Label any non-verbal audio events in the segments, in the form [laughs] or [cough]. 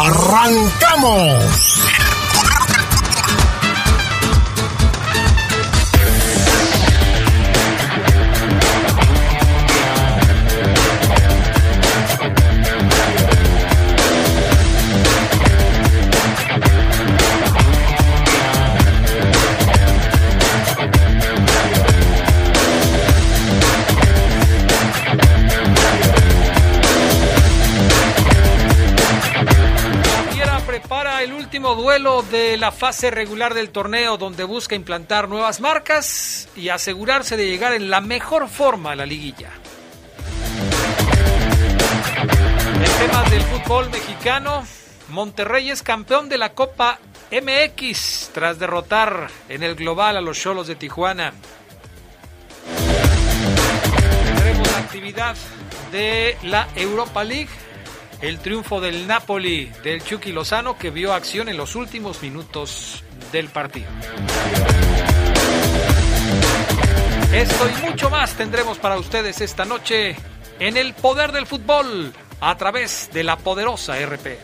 ¡Arrancamos! De la fase regular del torneo donde busca implantar nuevas marcas y asegurarse de llegar en la mejor forma a la liguilla. En temas del fútbol mexicano, Monterrey es campeón de la Copa MX tras derrotar en el global a los Cholos de Tijuana. Tendremos actividad de la Europa League el triunfo del Napoli del Chucky Lozano que vio acción en los últimos minutos del partido. Esto y mucho más tendremos para ustedes esta noche en el poder del fútbol a través de la poderosa RPL.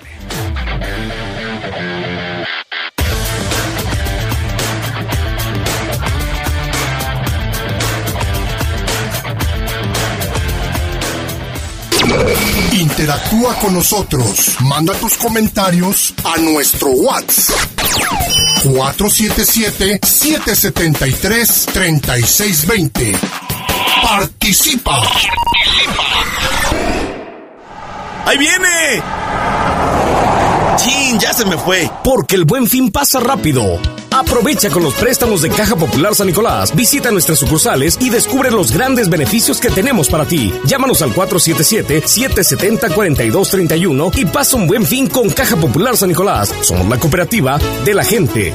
Interactúa con nosotros. Manda tus comentarios a nuestro WhatsApp. 477-773-3620. Participa. ¡Ahí viene! ¡Chin! Ya se me fue. Porque el buen fin pasa rápido. Aprovecha con los préstamos de Caja Popular San Nicolás. Visita nuestras sucursales y descubre los grandes beneficios que tenemos para ti. Llámanos al 477-770-4231 y pasa un buen fin con Caja Popular San Nicolás. Somos la cooperativa de la gente.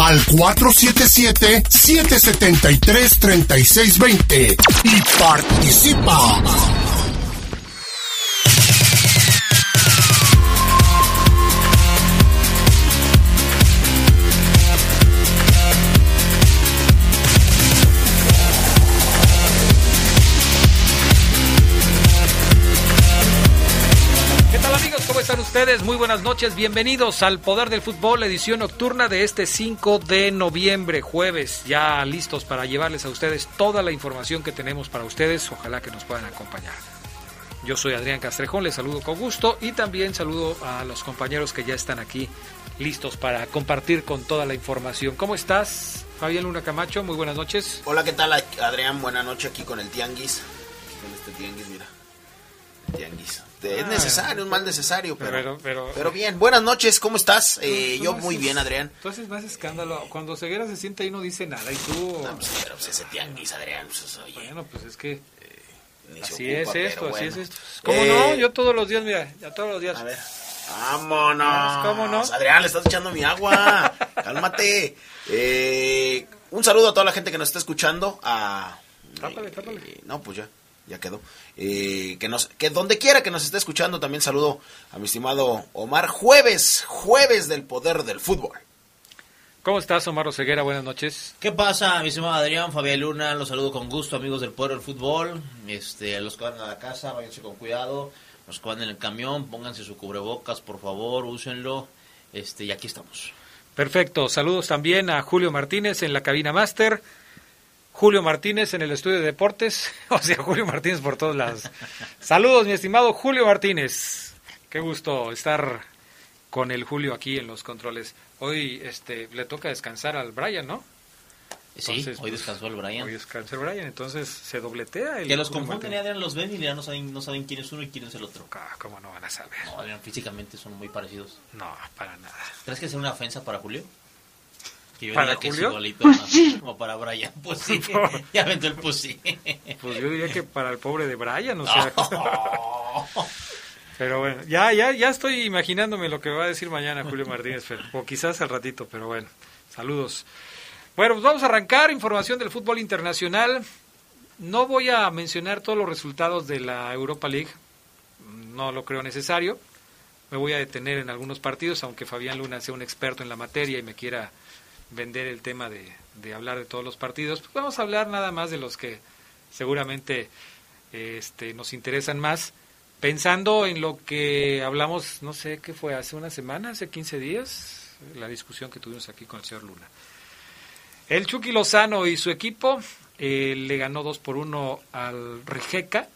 al 477-773-3620 y participa. Ustedes? Muy buenas noches, bienvenidos al Poder del Fútbol, edición nocturna de este 5 de noviembre, jueves, ya listos para llevarles a ustedes toda la información que tenemos para ustedes, ojalá que nos puedan acompañar. Yo soy Adrián Castrejón, les saludo con gusto y también saludo a los compañeros que ya están aquí listos para compartir con toda la información. ¿Cómo estás, Fabián Luna Camacho? Muy buenas noches. Hola, ¿qué tal, Adrián? Buenas noches aquí con el Tianguis. Con este Tianguis, mira. Tianguis es ah. necesario, un mal necesario, pero, pero, bien. Buenas noches, ¿cómo estás? Eh, yo muy bien, Adrián. Tú haces más escándalo. Cuando Ceguera se siente ahí no dice nada y tú... No, pues, pero pues ese tianguis, Adrián. Pues, Bueno, pues es que... Eh, así es esto, así es esto. ¿Cómo no? Eh, yo todos los días, mira, ya todos los días. A ver. Vámonos. ¿Cómo no? Adrián, le estás echando mi agua. [laughs] Cálmate. un saludo a toda la gente que nos está escuchando. A... Tápale, tápale. no, pues ya ya quedó. Eh, que nos, que donde quiera que nos esté escuchando, también saludo a mi estimado Omar. Jueves, jueves del poder del fútbol. ¿Cómo estás, Omar Oseguera? Buenas noches. ¿Qué pasa, mi estimado Adrián, Fabián Luna? Los saludo con gusto, amigos del Poder del Fútbol. Este, los que van a la casa, váyanse con cuidado. Los que van en el camión, pónganse su cubrebocas, por favor, úsenlo. Este, y aquí estamos. Perfecto. Saludos también a Julio Martínez en la cabina máster. Julio Martínez en el estudio de deportes, [laughs] o sea, Julio Martínez por todos lados. Saludos, mi estimado Julio Martínez. Qué gusto estar con el Julio aquí en los controles. Hoy este le toca descansar al Brian, ¿no? sí, hoy pues, descansó el Brian. Hoy descansó el Brian, entonces se dobletea. El que los confunden, Adrián, los ven y ya no saben, no saben quién es uno y quién es el otro. Ah, ¿Cómo no van a saber? No, Adrián, físicamente son muy parecidos. No, para nada. ¿Crees que es una ofensa para Julio? Que yo ¿Para Julio? Que igualito, pues sí. Como para Brian, pues [laughs] sí. [laughs] ya aventó el pues sí. Pues yo diría que para el pobre de Brian, o sea... [laughs] Pero bueno, ya, ya, ya estoy imaginándome lo que va a decir mañana Julio Martínez, o quizás al ratito, pero bueno, saludos. Bueno, pues vamos a arrancar información del fútbol internacional. No voy a mencionar todos los resultados de la Europa League, no lo creo necesario. Me voy a detener en algunos partidos, aunque Fabián Luna sea un experto en la materia y me quiera vender el tema de, de hablar de todos los partidos. Pues vamos a hablar nada más de los que seguramente este, nos interesan más pensando en lo que hablamos, no sé qué fue, hace una semana, hace 15 días, la discusión que tuvimos aquí con el señor Luna. El Chucky Lozano y su equipo eh, le ganó 2 por 1 al Rijeka.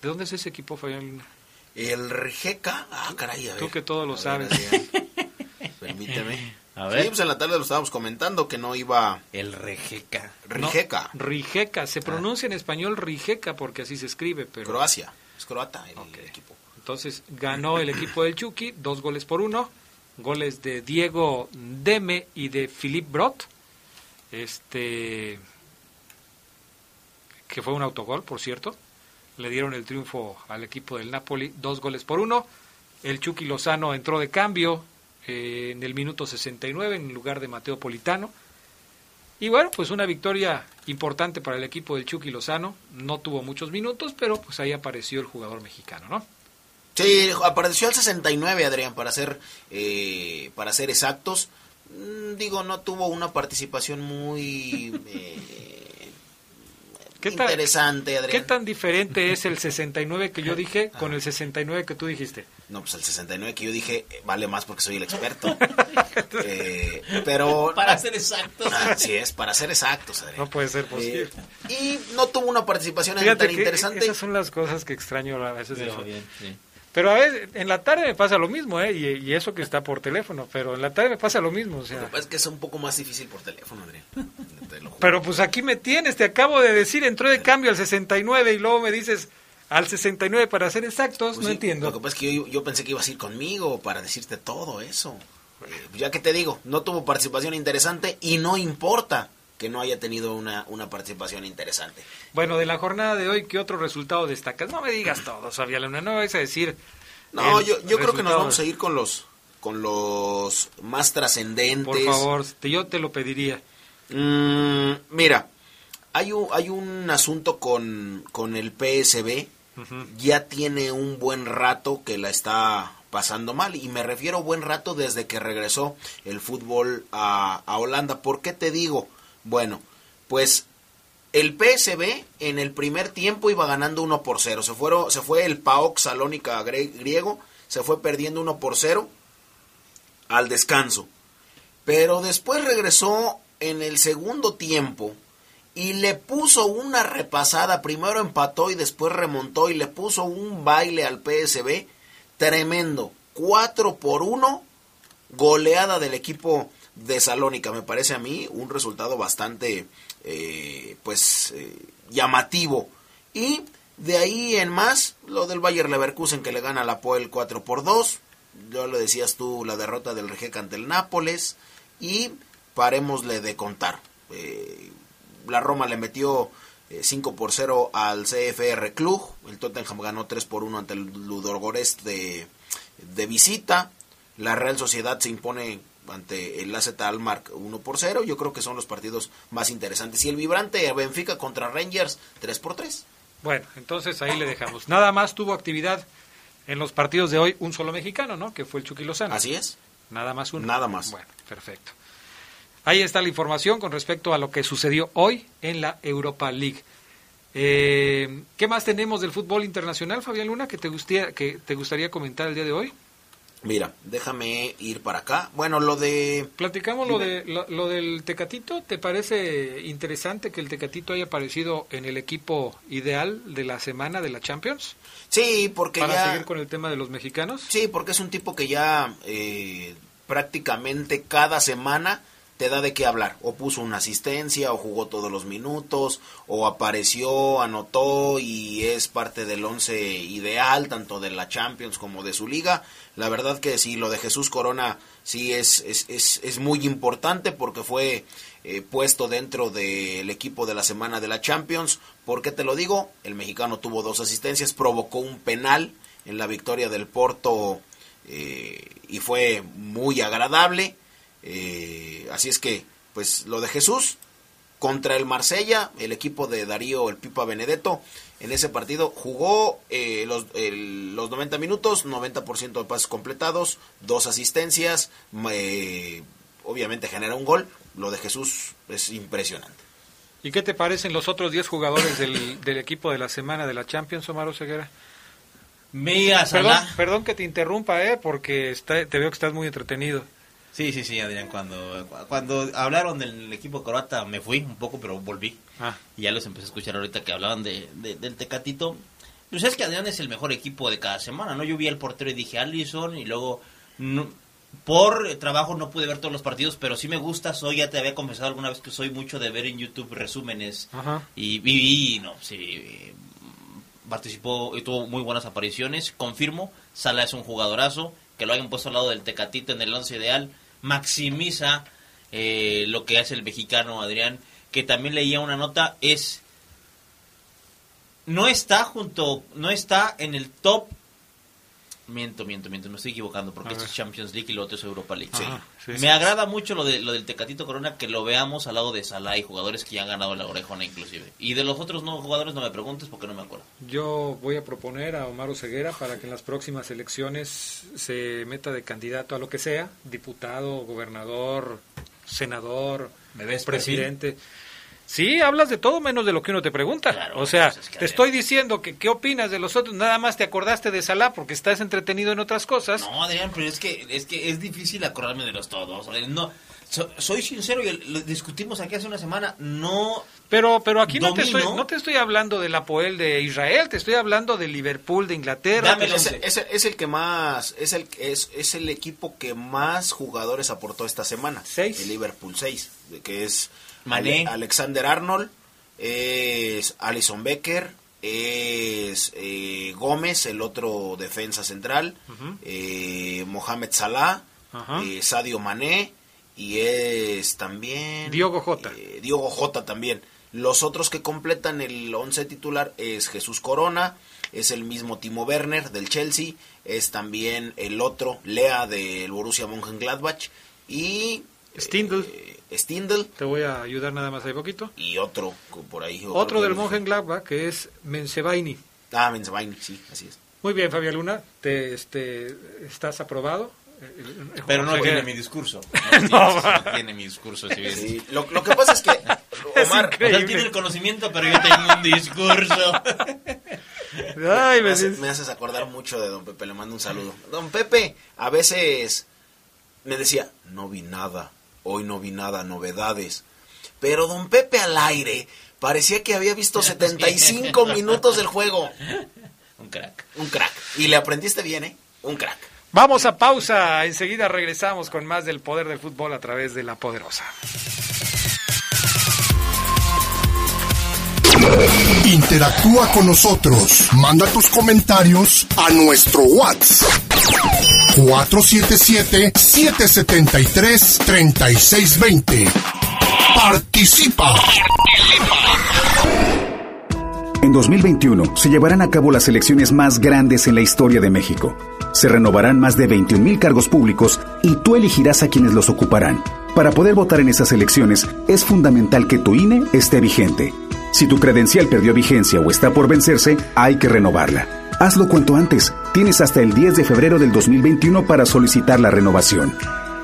¿De dónde es ese equipo, Fabián Luna? El Rijeka, ah, caray, a Tú que todo lo sabes. Permíteme. A ver. Sí, pues en la tarde lo estábamos comentando que no iba... El Rijeka. Rijeka. Rijeka. Se pronuncia en español Rijeka porque así se escribe, pero... Croacia. Es croata el equipo. Entonces ganó el equipo del Chucky, dos goles por uno. Goles de Diego Deme y de Philip Brot. Este. Que fue un autogol, por cierto. Le dieron el triunfo al equipo del Napoli, dos goles por uno. El Chucky Lozano entró de cambio eh, en el minuto 69 en lugar de Mateo Politano. Y bueno, pues una victoria importante para el equipo del Chucky Lozano. No tuvo muchos minutos, pero pues ahí apareció el jugador mexicano, ¿no? Sí, apareció al 69, Adrián, para ser, eh, para ser exactos. Mm, digo, no tuvo una participación muy... [laughs] Eh, ¿Qué interesante, Adrián. ¿Qué tan diferente es el 69 que yo [laughs] dije con el 69 que tú dijiste? No, pues el 69 que yo dije eh, vale más porque soy el experto. [laughs] eh, pero... Para ser exactos. Así es, para ser exactos, Adrián. No puede ser posible. Eh, y no tuvo una participación tan interesante. Esas son las cosas que extraño a veces. De bien, sí. Pero a veces, en la tarde me pasa lo mismo, ¿eh? Y, eso que está por teléfono, pero en la tarde me pasa lo mismo, o sea. es que es un poco más difícil por teléfono, Adrián. pero pues aquí me tienes, te acabo de decir, entró de cambio al 69 y luego me dices al 69 para ser exactos, pues no entiendo. Lo que pasa es que yo, pensé que ibas a ir conmigo para decirte todo eso. Eh, ya que te digo, no tuvo participación interesante y no importa que no haya tenido una, una participación interesante. Bueno, de la jornada de hoy, ¿qué otro resultado destacas? No me digas todo, Fabián Luna, no vais a decir... No, yo, yo creo que nos vamos a ir con los, con los más trascendentes. Por favor, yo te lo pediría. Mm, mira, hay un, hay un asunto con, con el PSB. Ya tiene un buen rato que la está pasando mal. Y me refiero buen rato desde que regresó el fútbol a, a Holanda. ¿Por qué te digo? Bueno, pues el PSB en el primer tiempo iba ganando 1 por 0. Se, fueron, se fue el PAOK Salónica griego, se fue perdiendo 1 por 0 al descanso. Pero después regresó en el segundo tiempo y le puso una repasada. Primero empató y después remontó y le puso un baile al PSB tremendo. 4 por 1, goleada del equipo de Salónica. Me parece a mí un resultado bastante, eh, pues, eh, llamativo. Y de ahí en más, lo del Bayer Leverkusen que le gana la Poel 4 por 2. Ya lo decías tú, la derrota del Rijeka ante el Nápoles. Y parémosle de contar. Eh, la Roma le metió 5 por 0 al CFR Club. El Tottenham ganó 3 por 1 ante el Ludogorets de, de visita. La Real Sociedad se impone ante el AZ Almark 1 por 0. Yo creo que son los partidos más interesantes. Y el vibrante Benfica contra Rangers 3 por 3. Bueno, entonces ahí le dejamos. Nada más tuvo actividad en los partidos de hoy un solo mexicano, ¿no? Que fue el Chucky Lozano. Así es. Nada más uno. Nada más. Bueno, perfecto. Ahí está la información con respecto a lo que sucedió hoy en la Europa League. Eh, ¿Qué más tenemos del fútbol internacional, Fabián Luna, que te, gustaría, que te gustaría comentar el día de hoy? Mira, déjame ir para acá. Bueno, lo de... Platicamos lo, de, lo, del Tecatito. ¿Te parece interesante que el Tecatito haya aparecido en el equipo ideal de la semana de la Champions? Sí, porque Para seguir con el tema de los mexicanos. Sí, porque es un tipo que ya eh, prácticamente cada semana te da de qué hablar. O puso una asistencia, o jugó todos los minutos, o apareció, anotó y es parte del once ideal, tanto de la Champions como de su liga. La verdad que sí, lo de Jesús Corona sí es, es, es, es muy importante porque fue eh, puesto dentro del equipo de la semana de la Champions. ¿Por qué te lo digo? El mexicano tuvo dos asistencias, provocó un penal en la victoria del Porto eh, y fue muy agradable eh, así es que, pues lo de Jesús contra el Marsella, el equipo de Darío el Pipa Benedetto, en ese partido jugó eh, los, los 90 minutos, 90% de pases completados, dos asistencias, eh, obviamente genera un gol. Lo de Jesús es impresionante. ¿Y qué te parecen los otros 10 jugadores del, del, equipo de la semana de la Champions, Omar Ceguera? Mira, perdón, perdón que te interrumpa, eh, porque está, te veo que estás muy entretenido. Sí, sí, sí, Adrián. Cuando, cuando hablaron del equipo croata me fui un poco, pero volví. Ah. Y ya los empecé a escuchar ahorita que hablaban de, del Tecatito. Pues es que Adrián es el mejor equipo de cada semana, ¿no? Yo vi al portero y dije Allison y luego... por trabajo no pude ver todos los partidos, pero sí me gusta. Soy, ya te había confesado alguna vez que soy mucho de ver en YouTube resúmenes. Y vi, no, sí, participó y tuvo muy buenas apariciones. Confirmo, Sala es un jugadorazo. Que lo hayan puesto al lado del Tecatito en el once ideal maximiza eh, lo que hace el mexicano Adrián, que también leía una nota, es no está junto, no está en el top Miento, miento, miento, me estoy equivocando porque esto es Champions League y lo otro es Europa League. me agrada mucho lo, de, lo del Tecatito Corona que lo veamos al lado de Salah y jugadores que ya han ganado la orejona inclusive. Y de los otros no jugadores no me preguntes porque no me acuerdo. Yo voy a proponer a Omar Ceguera para que en las próximas elecciones se meta de candidato a lo que sea, diputado, gobernador, senador, presidente. Sí, hablas de todo menos de lo que uno te pregunta. o sea, pues te estoy diciendo que qué opinas de los otros, nada más te acordaste de Salah porque estás entretenido en otras cosas. No, Adrián, pero es que es que es difícil acordarme de los todos. No, soy sincero y lo discutimos aquí hace una semana, no pero pero aquí no te estoy no te estoy hablando del Apoel de Israel, te estoy hablando del Liverpool de Inglaterra. es, el que más es el es, es el equipo que más jugadores aportó esta semana. Seis. El Liverpool 6, que es Alexander Arnold, es Alison Becker, es eh, Gómez, el otro defensa central, eh, Mohamed Salah, eh, Sadio Mané y es también... Diogo Jota. Diogo Jota también. Los otros que completan el once titular es Jesús Corona, es el mismo Timo Werner del Chelsea, es también el otro Lea del Borussia Mönchengladbach y... Stindl. Stindl. Te voy a ayudar nada más ahí poquito. Y otro por ahí. Otro, del Mönchengladbach que es Mensebaini. Ah, Mensebaini, sí, así es. Muy bien, Fabián Luna, te, este, ¿estás aprobado? Pero no [laughs] tiene mi discurso. No, tiene, mi discurso. Sí, lo, lo, que pasa es que [laughs] Omar es tiene el conocimiento, pero yo tengo un discurso. [laughs] Ay, me, haces, me, haces acordar mucho de don Pepe, le mando un saludo. Don Pepe, a veces me decía, no vi nada, hoy no vi nada, novedades. Pero don Pepe al aire parecía que había visto [laughs] 75 minutos del juego. [laughs] Un crack. Un crack. Y le aprendiste bien, ¿eh? Un crack. Vamos a pausa, enseguida regresamos con más del poder del fútbol a través de la poderosa. Interactúa con nosotros, manda tus comentarios a nuestro WhatsApp 477-773-3620. Participa. En 2021 se llevarán a cabo las elecciones más grandes en la historia de México. Se renovarán más de 21 mil cargos públicos y tú elegirás a quienes los ocuparán. Para poder votar en esas elecciones es fundamental que tu INE esté vigente. Si tu credencial perdió vigencia o está por vencerse, hay que renovarla. Hazlo cuanto antes. Tienes hasta el 10 de febrero del 2021 para solicitar la renovación.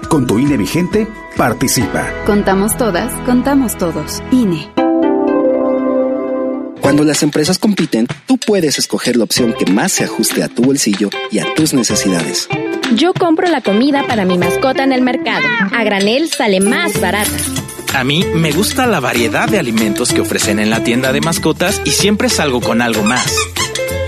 Con tu INE vigente, participa. Contamos todas, contamos todos. INE. Cuando las empresas compiten, tú puedes escoger la opción que más se ajuste a tu bolsillo y a tus necesidades. Yo compro la comida para mi mascota en el mercado. A granel sale más barata. A mí me gusta la variedad de alimentos que ofrecen en la tienda de mascotas y siempre salgo con algo más.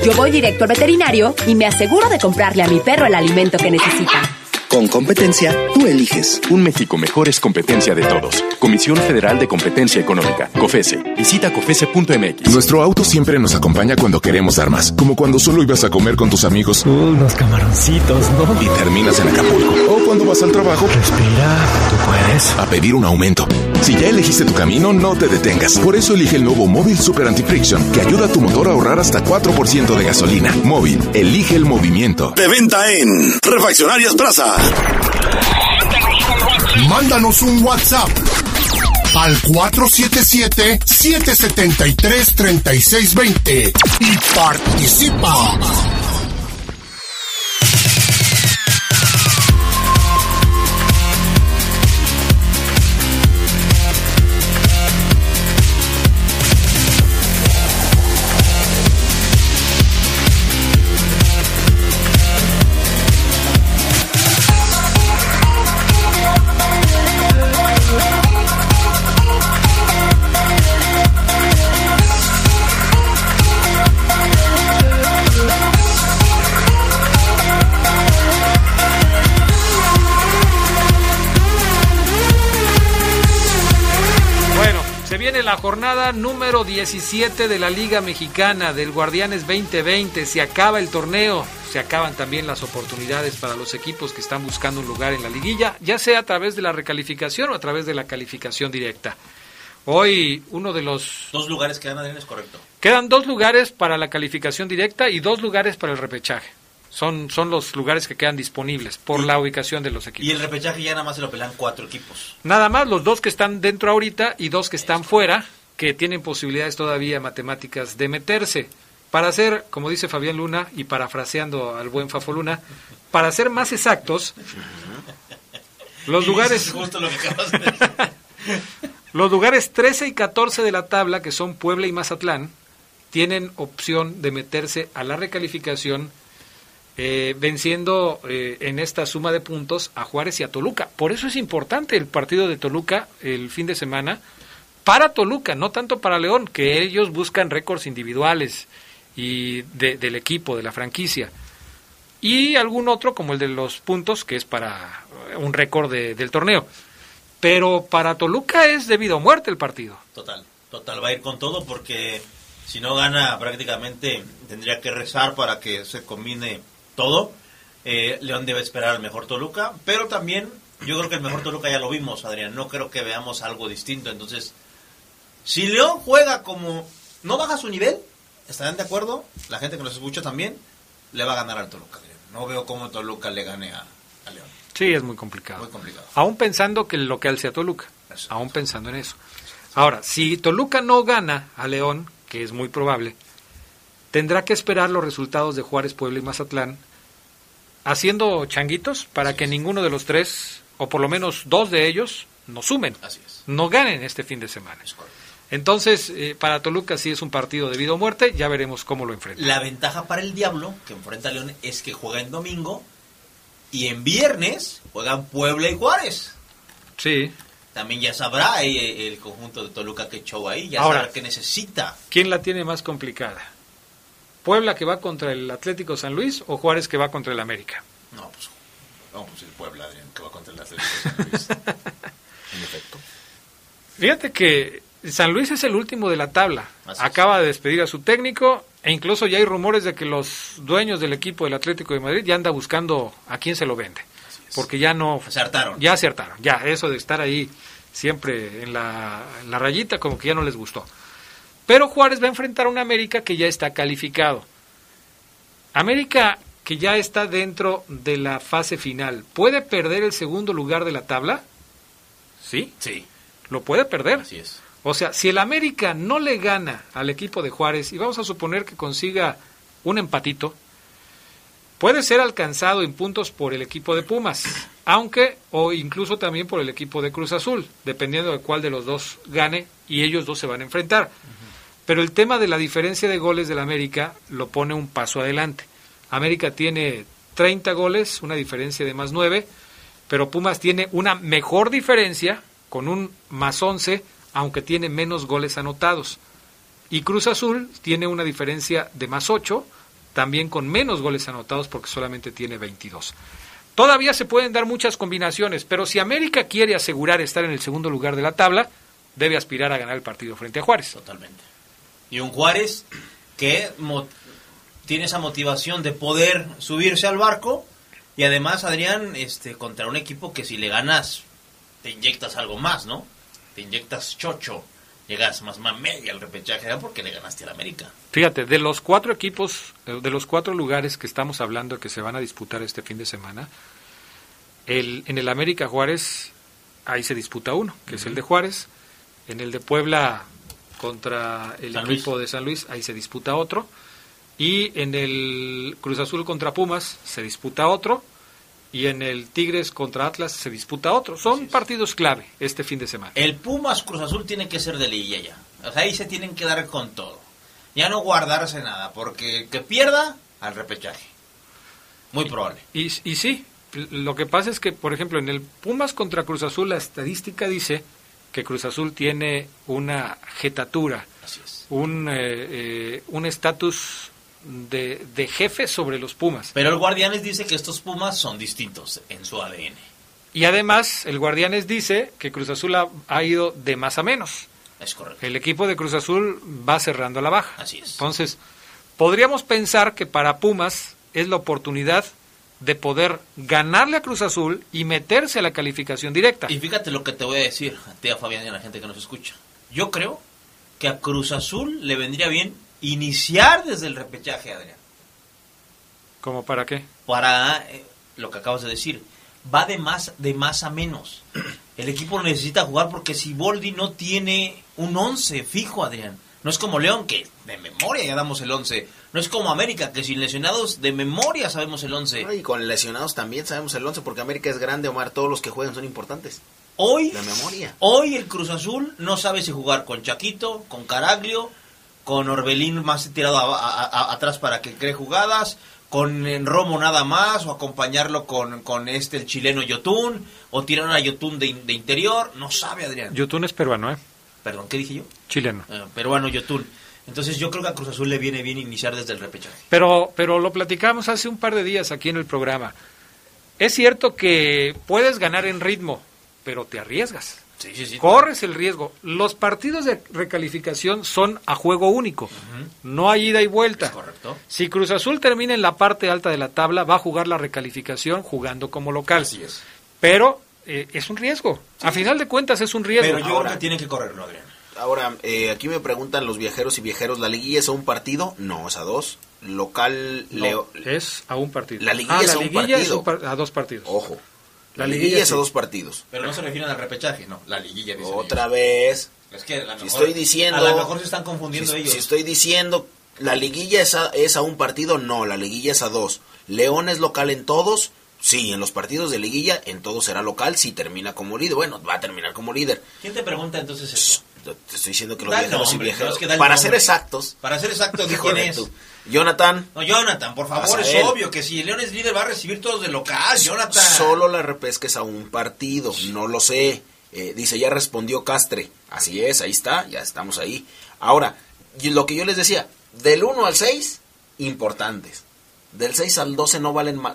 Yo voy directo al veterinario y me aseguro de comprarle a mi perro el alimento que necesita. Con competencia, tú eliges. Un México mejor es competencia de todos. Comisión Federal de Competencia Económica, COFESE. Visita COFESE.mx. Nuestro auto siempre nos acompaña cuando queremos dar más. Como cuando solo ibas a comer con tus amigos. Unos camaroncitos, ¿no? Y terminas en Acapulco. O cuando vas al trabajo. Respira, tú puedes. A pedir un aumento. Si ya elegiste tu camino, no te detengas. Por eso elige el nuevo Móvil Super Anti-Friction, que ayuda a tu motor a ahorrar hasta 4% de gasolina. Móvil, elige el movimiento. De venta en Refaccionarias Plaza. Mándanos un WhatsApp al 477-773-3620 y participa. La jornada número 17 de la Liga Mexicana del Guardianes 2020. Se acaba el torneo, se acaban también las oportunidades para los equipos que están buscando un lugar en la liguilla, ya sea a través de la recalificación o a través de la calificación directa. Hoy uno de los... Dos lugares quedan, Adrián, es correcto. Quedan dos lugares para la calificación directa y dos lugares para el repechaje. Son, son los lugares que quedan disponibles por la ubicación de los equipos. Y el repechaje ya nada más se lo pelan cuatro equipos. Nada más, los dos que están dentro ahorita y dos que están fuera, que tienen posibilidades todavía matemáticas de meterse. Para ser, como dice Fabián Luna, y parafraseando al buen Fafo Luna, para ser más exactos, los lugares... los lugares 13 y 14 de la tabla, que son Puebla y Mazatlán, tienen opción de meterse a la recalificación eh, venciendo eh, en esta suma de puntos a Juárez y a Toluca. Por eso es importante el partido de Toluca el fin de semana para Toluca, no tanto para León, que ellos buscan récords individuales y del equipo, de la franquicia. Y algún otro como el de los puntos, que es para un récord del torneo. Pero para Toluca es debido a muerte el partido. Total, total, va a ir con todo porque si no gana prácticamente tendría que rezar para que se combine todo. Eh, León debe esperar al mejor Toluca, pero también yo creo que el mejor Toluca ya lo vimos, Adrián. No creo que veamos algo distinto. Entonces, si León juega como no baja su nivel, ¿estarán de acuerdo? La gente que nos escucha también le va a ganar al Toluca. Adrián. No veo cómo Toluca le gane a, León. Sí, es muy complicado. Muy complicado. Aún pensando que lo que alce a Toluca. Aún pensando en eso. Ahora, si Toluca no gana a León, que es muy probable, tendrá que esperar los resultados de Juárez, Puebla y Mazatlán haciendo changuitos para que ninguno de los tres, o por lo menos dos de ellos, no sumen, no ganen este fin de semana. Entonces, eh, para Toluca sí es un partido de vida o muerte, ya veremos cómo lo enfrenta. La ventaja para el Diablo, que enfrenta a León, es que juega en domingo y en viernes juegan Puebla y Juárez. Sí. También ya sabrá eh, el conjunto de Toluca que show ahí, ya sabrá que necesita. ¿Quién la tiene más complicada? Puebla que va contra el Atlético San Luis o Juárez que va contra el América? No, pues, no, pues el Puebla, Adrián, que va contra el Atlético San Luis. [laughs] en efecto. Fíjate que San Luis es el último de la tabla. Acaba de despedir a su técnico e incluso ya hay rumores de que los dueños del equipo del Atlético de Madrid ya anda buscando a quién se lo vende. Porque ya no... Acertaron. Ya acertaron. Ya, eso de estar ahí siempre en la, en la rayita como que ya no les gustó. Pero Juárez va a enfrentar a un América que ya está calificado. América que ya está dentro de la fase final, ¿puede perder el segundo lugar de la tabla? ¿Sí? Sí. Lo puede perder. Así es. O sea, si el América no le gana al equipo de Juárez, y vamos a suponer que consiga un empatito, puede ser alcanzado en puntos por el equipo de Pumas, aunque o incluso también por el equipo de Cruz Azul, dependiendo de cuál de los dos gane y ellos dos se van a enfrentar. Pero el tema de la diferencia de goles del América lo pone un paso adelante. América tiene 30 goles, una diferencia de más 9, pero Pumas tiene una mejor diferencia con un más 11, aunque tiene menos goles anotados. Y Cruz Azul tiene una diferencia de más 8, también con menos goles anotados porque solamente tiene 22. Todavía se pueden dar muchas combinaciones, pero si América quiere asegurar estar en el segundo lugar de la tabla, debe aspirar a ganar el partido frente a Juárez. Totalmente. Y un Juárez que tiene esa motivación de poder subirse al barco y además, Adrián, este, contra un equipo que si le ganas, te inyectas algo más, ¿no? Te inyectas chocho, llegas más más media al repechaje, porque le ganaste al América. Fíjate, de los cuatro equipos, eh, de los cuatro lugares que estamos hablando que se van a disputar este fin de semana, el, en el América Juárez, ahí se disputa uno, que es el de Juárez. En el de Puebla contra el equipo de San Luis, ahí se disputa otro. Y en el Cruz Azul contra Pumas se disputa otro. Y en el Tigres contra Atlas se disputa otro. Son partidos clave este fin de semana. El Pumas Cruz Azul tiene que ser de liguilla ya. O sea, ahí se tienen que dar con todo. Ya no guardarse nada, porque que pierda al repechaje. Muy probable. Y, y sí, lo que pasa es que, por ejemplo, en el Pumas contra Cruz Azul, la estadística dice que Cruz Azul tiene una jetatura, un eh, eh, un estatus de, de, jefe sobre los Pumas. Pero el Guardianes dice que estos Pumas son distintos en su ADN. Y además, el Guardianes dice que Cruz Azul ha, ha ido de más a menos. Es correcto. El equipo de Cruz Azul va cerrando la baja. Así es. Entonces, podríamos pensar que para Pumas es la oportunidad de poder ganarle a Cruz Azul y meterse a la calificación directa. Y fíjate lo que te voy a decir a ti, a Fabián y a la gente que nos escucha. Yo creo que a Cruz Azul le vendría bien iniciar desde el repechaje, Adrián. ¿Cómo para qué? Para eh, lo que acabas de decir. Va de más, de más a menos. El equipo necesita jugar porque si Boldi no tiene un 11 fijo, Adrián. No es como León, que de memoria ya damos el 11. No es como América, que sin lesionados de memoria sabemos el 11. y con lesionados también sabemos el 11, porque América es grande, Omar. Todos los que juegan son importantes. Hoy, de memoria. hoy el Cruz Azul no sabe si jugar con Chaquito, con Caraglio, con Orbelín más tirado atrás para que cree jugadas, con Romo nada más, o acompañarlo con, con este, el chileno Yotun, o tirar a Yotun de, de interior. No sabe, Adrián. Yotun es peruano, ¿eh? Perdón, ¿qué dije yo? Chileno. Eh, peruano Yotun. Entonces yo creo que a Cruz Azul le viene bien iniciar desde el repechaje. Pero, pero lo platicamos hace un par de días aquí en el programa. Es cierto que puedes ganar en ritmo, pero te arriesgas. Sí, sí, sí, Corres el riesgo. Los partidos de recalificación son a juego único. No hay ida y vuelta. Correcto. Si Cruz Azul termina en la parte alta de la tabla, va a jugar la recalificación jugando como local. Así es. Pero eh, es un riesgo. A final de cuentas es un riesgo. Pero yo creo que tienen que correrlo, Adrián. Ahora, eh, aquí me preguntan los viajeros y viajeros, ¿la liguilla es a un partido? No, es a dos. Local, No, Leo... es a un partido. La liguilla Ah, es la a un liguilla es partido. un par- a dos partidos. Ojo. La La, liguilla liguilla es sí. a dos partidos. Pero no se refieren al repechaje, no. La liguilla. dicen Otra vez. Es que a lo Si mejor- estoy diciendo... A lo mejor se están confundiendo si, ellos. si estoy diciendo, ¿la liguilla es a, es a un partido? No, la liguilla es a dos. ¿León es local en todos? Sí, en los partidos de liguilla, en todos será local si termina como líder. Bueno, va a terminar como líder. ¿Quién te pregunta entonces eso? Te estoy diciendo que los Da el viajeros y nombre, viajeros... que para ser exactos... Para ser exacto, ¿de quién es? Jonathan, No, Jonathan, por favor, es obvio que si León es líder va a recibir todos de local, Jonathan. Solo la repesca es a un partido, no lo sé. Eh, dice, ya respondió Castre. Así es, ahí está, ya estamos ahí. Ahora, lo que yo les decía, del 1 al 6, importantes. Del 6 al 12 no valen más.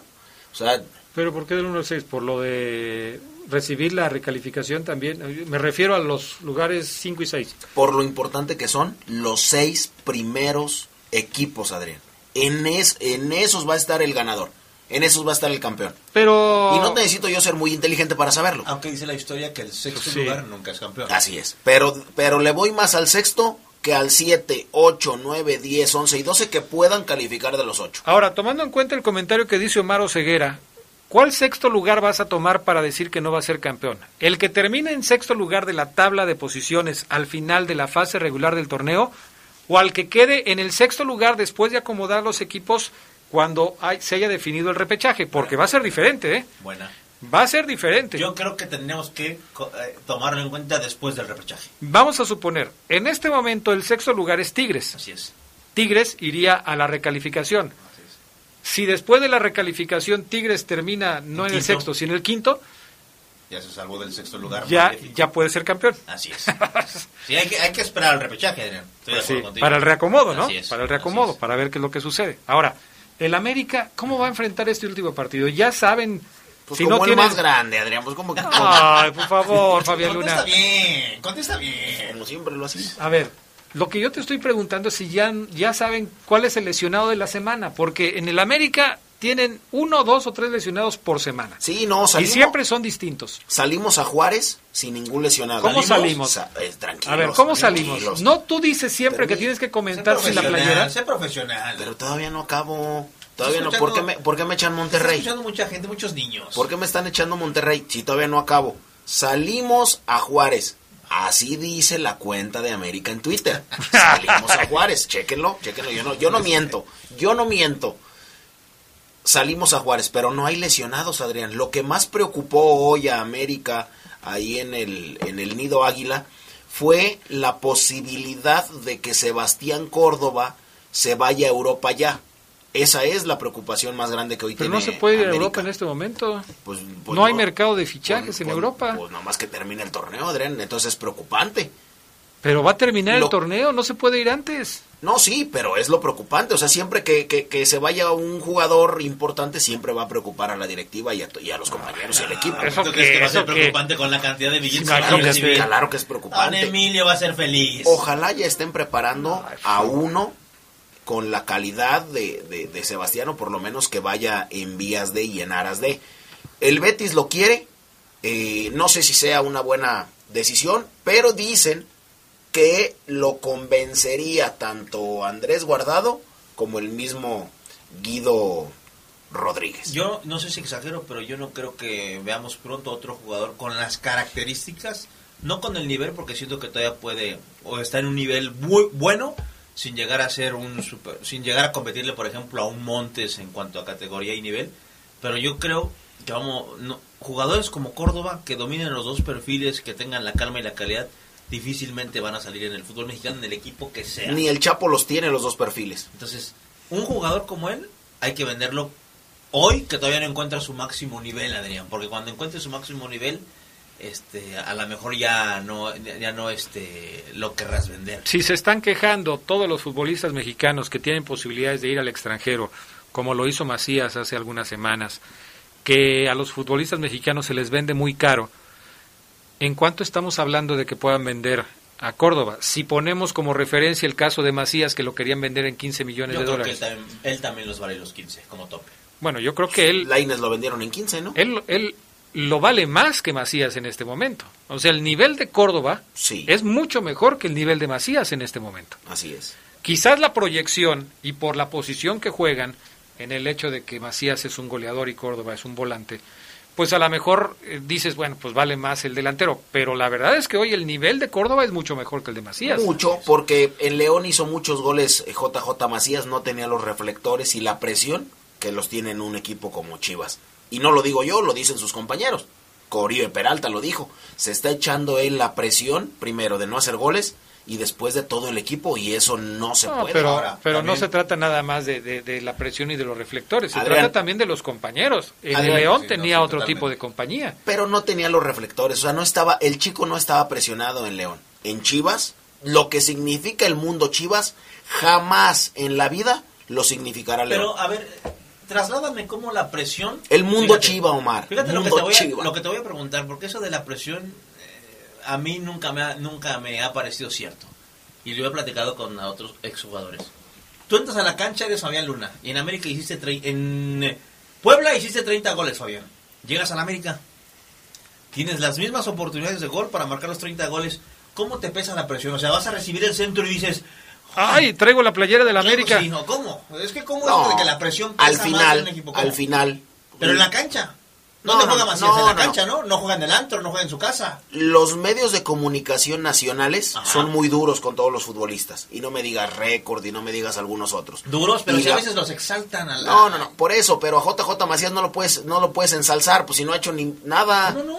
O sea, ¿Pero por qué del 1 al 6? Por lo de recibir la recalificación también. Me refiero a los lugares 5 y 6. por lo importante que son los seis primeros equipos, Adrián. En, es, en esos va a estar el ganador. En esos va a estar el campeón. Pero... Y no necesito yo ser muy inteligente para saberlo. Aunque dice la historia que el sexto Sí. lugar nunca es campeón. Así es. Pero, pero le voy más al sexto que al 7, 8, 9, 10, 11 y 12 que puedan calificar de los 8. Ahora, tomando en cuenta el comentario que dice Omar Ceguera, ¿cuál sexto lugar vas a tomar para decir que no va a ser campeón? ¿El que termine en sexto lugar de la tabla de posiciones al final de la fase regular del torneo? ¿O al que quede en el sexto lugar después de acomodar los equipos cuando hay- se haya definido el repechaje? Porque va a ser diferente, ¿eh? Buena. Va a ser diferente. Yo creo que tendríamos que eh, tomarlo en cuenta después del repechaje. Vamos a suponer, en este momento el sexto lugar es Tigres. Así es. Tigres iría a la recalificación. Si después de la recalificación Tigres termina no en el sexto, sino en el quinto, ya se salvó del sexto lugar. Ya, ya puede ser campeón. Así es. Sí, hay que, hay que esperar al repechaje, Adrián. Pues para el reacomodo, ¿no? para el reacomodo, para ver qué es lo que sucede. Ahora, el América, ¿cómo va a enfrentar este último partido? Ya saben pues si como no el más grande, Adrián, pues como que... Ay, por favor, [laughs] Fabián Luna. Contesta bien, contesta bien. Como siempre lo haces. A ver, lo que yo te estoy preguntando es si ya, ya saben cuál es el lesionado de la semana, porque en el América tienen uno, dos o tres lesionados por semana. Sí, no, salimos. Y siempre son distintos. Salimos a Juárez sin ningún lesionado. ¿Cómo salimos? Eh, a ver, ¿cómo salimos? No, tú dices siempre que tienes que comentar sin la playera. Sé profesional. Pero todavía no acabo. Todavía no. ¿Por qué, me, ¿Por qué me echan Monterrey? Estoy escuchando mucha gente, muchos niños. ¿Por qué me están echando Monterrey? Si todavía no acabo. Salimos a Juárez. Así dice la cuenta de América en Twitter. [laughs] Salimos a Juárez. Chéquenlo, chéquenlo. Yo no, yo no miento. Yo no miento salimos a Juárez, pero no hay lesionados, Adrián. Lo que más preocupó hoy a América ahí en el, en el Nido Águila fue la posibilidad de que Sebastián Córdoba se vaya a Europa ya. Esa es la preocupación más grande que hoy tiene. Pero no se puede ir a Europa en este momento. Pues, pues no, hay mercado de fichajes pues, en pues, Europa. Pues más que termine el torneo, Adrián. Entonces es preocupante. Pero va a terminar el torneo, no se puede ir antes. No, sí, pero es lo preocupante. O sea, siempre que, que, se vaya un jugador importante, siempre va a preocupar a la directiva y a, y a los compañeros y al equipo. ¿Eso que, va a ser preocupante con la cantidad de billetes claro, que, es, claro que es preocupante. Don Emilio va a ser feliz. Ojalá ya estén preparando a uno con la calidad de, de, de Sebastiano, por lo menos que vaya en vías de y en aras de. El Betis lo quiere. Eh, no sé si sea una buena decisión, pero dicen que lo convencería tanto Andrés Guardado como el mismo Guido Rodríguez. Yo no sé si exagero, pero yo no creo que veamos pronto otro jugador con las características, no con el nivel, porque siento que todavía puede o está en un nivel muy bueno sin llegar a ser un super, sin llegar a competirle, por ejemplo, a un Montes en cuanto a categoría y nivel. Pero yo creo que vamos, jugadores como Córdoba que dominen los dos perfiles, que tengan la calma y la calidad, difícilmente van a salir en el fútbol mexicano en el equipo que sea. Ni el Chapo los tiene los dos perfiles. Entonces, un jugador como él hay que venderlo hoy que todavía no encuentra su máximo nivel, Adrián, porque cuando encuentre su máximo nivel este a lo mejor ya no ya no este lo querrás vender. Si se están quejando todos los futbolistas mexicanos que tienen posibilidades de ir al extranjero, como lo hizo Macías hace algunas semanas, que a los futbolistas mexicanos se les vende muy caro ¿en cuánto estamos hablando de que puedan vender a Córdoba? Si ponemos como referencia el caso de Macías, que lo querían vender en 15 millones de dólares. él, también, los vale los 15, como tope. Bueno, yo creo que él... Laines lo vendieron en 15, ¿no? Él, él lo vale más que Macías en este momento. O sea, el nivel de Córdoba sí. es mucho mejor que el nivel de Macías en este momento. Así es. Quizás la proyección y por la posición que juegan, en el hecho de que Macías es un goleador y Córdoba es un volante, pues a lo mejor eh, dices, bueno, pues vale más el delantero, pero la verdad es que hoy el nivel de Córdoba es mucho mejor que el de Macías. Mucho, porque el León hizo muchos goles, JJ eh, Macías no tenía los reflectores y la presión que los tiene en un equipo como Chivas. Y no lo digo yo, lo dicen sus compañeros. Corio de Peralta lo dijo. Se está echando él la presión, primero, de no hacer goles y después de todo el equipo y eso no se puede. Pero, pero no se trata nada más de, la presión y de los reflectores, se trata también de los compañeros. El León tenía otro tipo de compañía. Pero no tenía los reflectores, o sea, no estaba, el chico no estaba presionado en León. En Chivas, lo que significa el mundo Chivas, jamás en la vida lo significará León. Pero, a ver, trasládame cómo la presión... El mundo Chiva, Omar. Fíjate lo, que te voy a, lo que te voy a preguntar, porque eso de la presión a mí nunca me ha, nunca me ha parecido cierto. Y lo he platicado con otros exjugadores. Tú entras a la cancha, eres Fabián Luna. Y en América hiciste... En eh, Puebla hiciste 30 goles, Fabián. Llegas a la América. Tienes las mismas oportunidades de gol para marcar los 30 goles. ¿Cómo te pesa la presión? O sea, vas a recibir el centro y dices... ¡Ay, traigo la playera de la América! ¿Cómo? Es que ¿cómo es que la presión pesa al final, en un equipo? Al final... Pero en la cancha. No, no, juega Macías en la cancha, ¿no? No juega en el antro, no juega en su casa. Los medios de comunicación nacionales son muy duros con todos los futbolistas. Y no me digas récord y no me digas algunos otros. Duros, pero si a veces los exaltan a la... No, no, no, por eso, pero a JJ Macías no lo puedes no lo puedes ensalzar, pues si no ha hecho ni nada. No, no.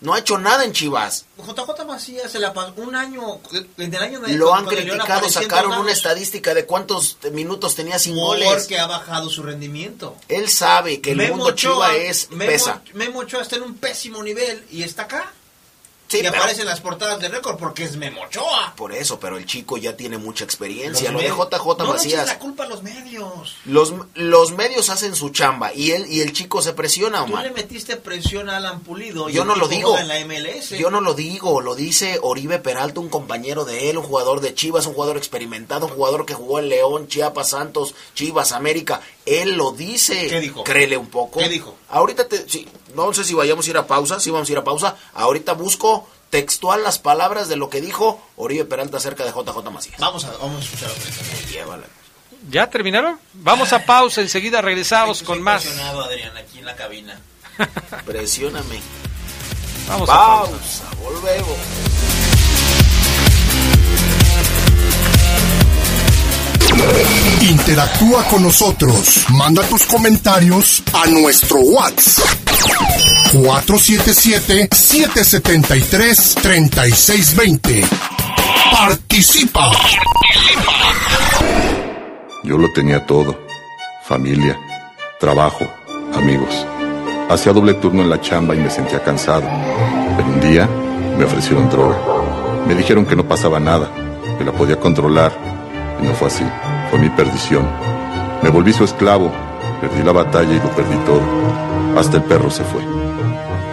No ha hecho nada en Chivas. JJ Macías se la pasó un año, en el año de Lo han criticado, sacaron una estadística de cuántos minutos tenía sin goles. Porque ha bajado su rendimiento. Él sabe que el mundo Chiva es Memo, pesa. Memo Ochoa está en un pésimo nivel y está acá. Sí, y aparece en las portadas de récord porque es Memochoa. Por eso, pero el chico ya tiene mucha experiencia. Lo de JJ no Macías. la culpa a los medios. Los, los medios hacen su chamba y él y el chico se presiona, Omar. Tú le metiste presión a Alan Pulido. Yo no lo digo. En la MLS. Yo no lo digo. Lo dice Oribe Peralta, un compañero de él, un jugador de Chivas, un jugador experimentado, un jugador que jugó en León, Chiapas, Santos, Chivas, América. Él lo dice. ¿Qué dijo? Créele un poco. ¿Qué dijo? Ahorita te, sí, no sé si vayamos a ir a pausa. Sí, vamos a ir a pausa. Ahorita busco textual las palabras de lo que dijo Oribe Peralta acerca de JJ Macías. Vamos a, vamos a escuchar Llévala. ¿Ya terminaron? Vamos a pausa, enseguida regresamos con más. Presionado, Adrián, aquí en la cabina. Presióname. Vamos pausa, a pausa. Volvemos. Interactúa con nosotros. Manda tus comentarios a nuestro WhatsApp. 477-773-3620. Participa. Yo lo tenía todo. Familia, trabajo, amigos. Hacía doble turno en la chamba y me sentía cansado. Pero un día me ofrecieron droga. Me dijeron que no pasaba nada, que la podía controlar. Y no fue así. Fue mi perdición. Me volví su esclavo. Perdí la batalla y lo perdí todo. Hasta el perro se fue.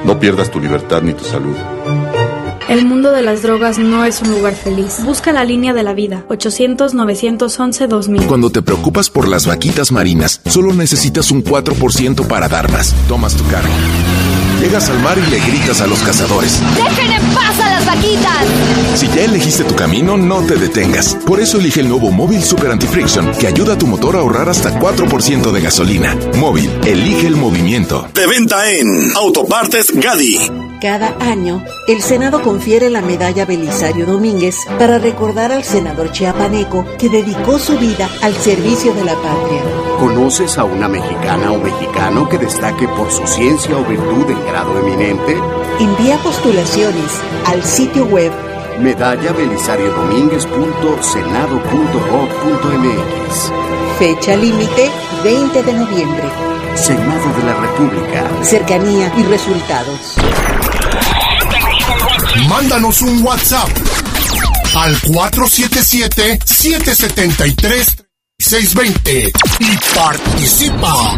No pierdas tu libertad ni tu salud. El mundo de las drogas no es un lugar feliz. Busca la línea de la vida. 800-911-2000. Cuando te preocupas por las vaquitas marinas, solo necesitas un 4% para darlas. Tomas tu cargo. Llegas al mar y le gritas a los cazadores. ¡Dejen en paz a las vaquitas! Si ya elegiste tu camino, no te detengas. Por eso elige el nuevo Móvil Super Anti-Friction, que ayuda a tu motor a ahorrar hasta 4% de gasolina. Móvil, elige el movimiento. De venta en Autopartes Gadi. Cada año, el Senado confiere la medalla Belisario Domínguez para recordar al senador chiapaneco que dedicó su vida al servicio de la patria. ¿Conoces a una mexicana o mexicano que destaque por su ciencia o virtud en grado eminente? Envía postulaciones al sitio web medallabelisario.senado.gov.mx. Fecha límite 20 de noviembre. Senado de la República. Cercanía y resultados. Mándanos un WhatsApp al 477-773-620 y participa.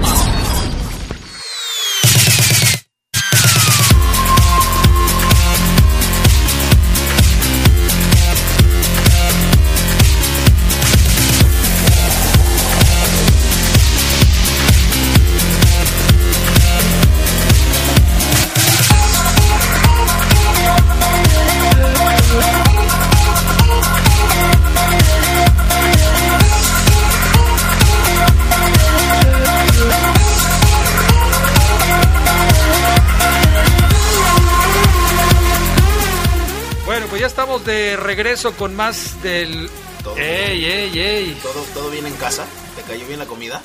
De regreso con más del... ¿Todo, ey, ey, ey. ¿Todo, ¿Todo bien en casa? ¿Te cayó bien la comida?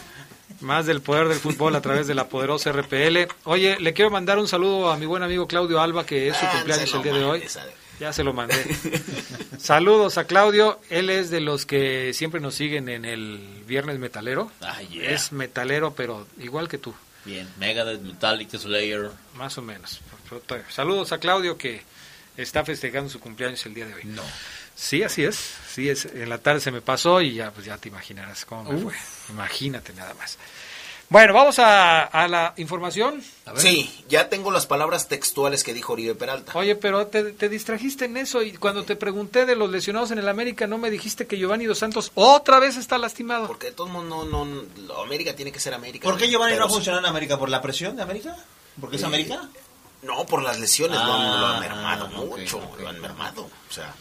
Más del poder del fútbol a través de la poderosa RPL. Oye, le quiero mandar un saludo a mi buen amigo Claudio Alba, que es su Ah, cumpleaños el día de hoy. Ya se lo mandé. [laughs] Saludos a Claudio. Él es de los que siempre nos siguen en el Viernes Metalero. Ah, yeah. Es metalero, pero igual que tú. Bien, Megadeth, Metallica, Slayer. Más o menos. Saludos a Claudio que está festejando su cumpleaños el día de hoy. No. Sí, así es. Sí, es. En la tarde se me pasó y ya, pues ya te imaginarás cómo me Uf. fue. Imagínate nada más. Bueno, vamos a, a la información. A ver. Sí, ya tengo las palabras textuales que dijo Oribe Peralta. Oye, pero te, te distrajiste en eso y cuando te pregunté de los lesionados en el América no me dijiste que Giovanni Dos Santos otra vez está lastimado. Porque de todos modos no, no, no, América tiene que ser América. ¿Por qué Giovanni Pero no funcionó en América? ¿Por la presión de América? ¿Porque es Eh, América? No, por las lesiones lo, han, lo han Ah, mermado mucho, lo han mermado. O sea,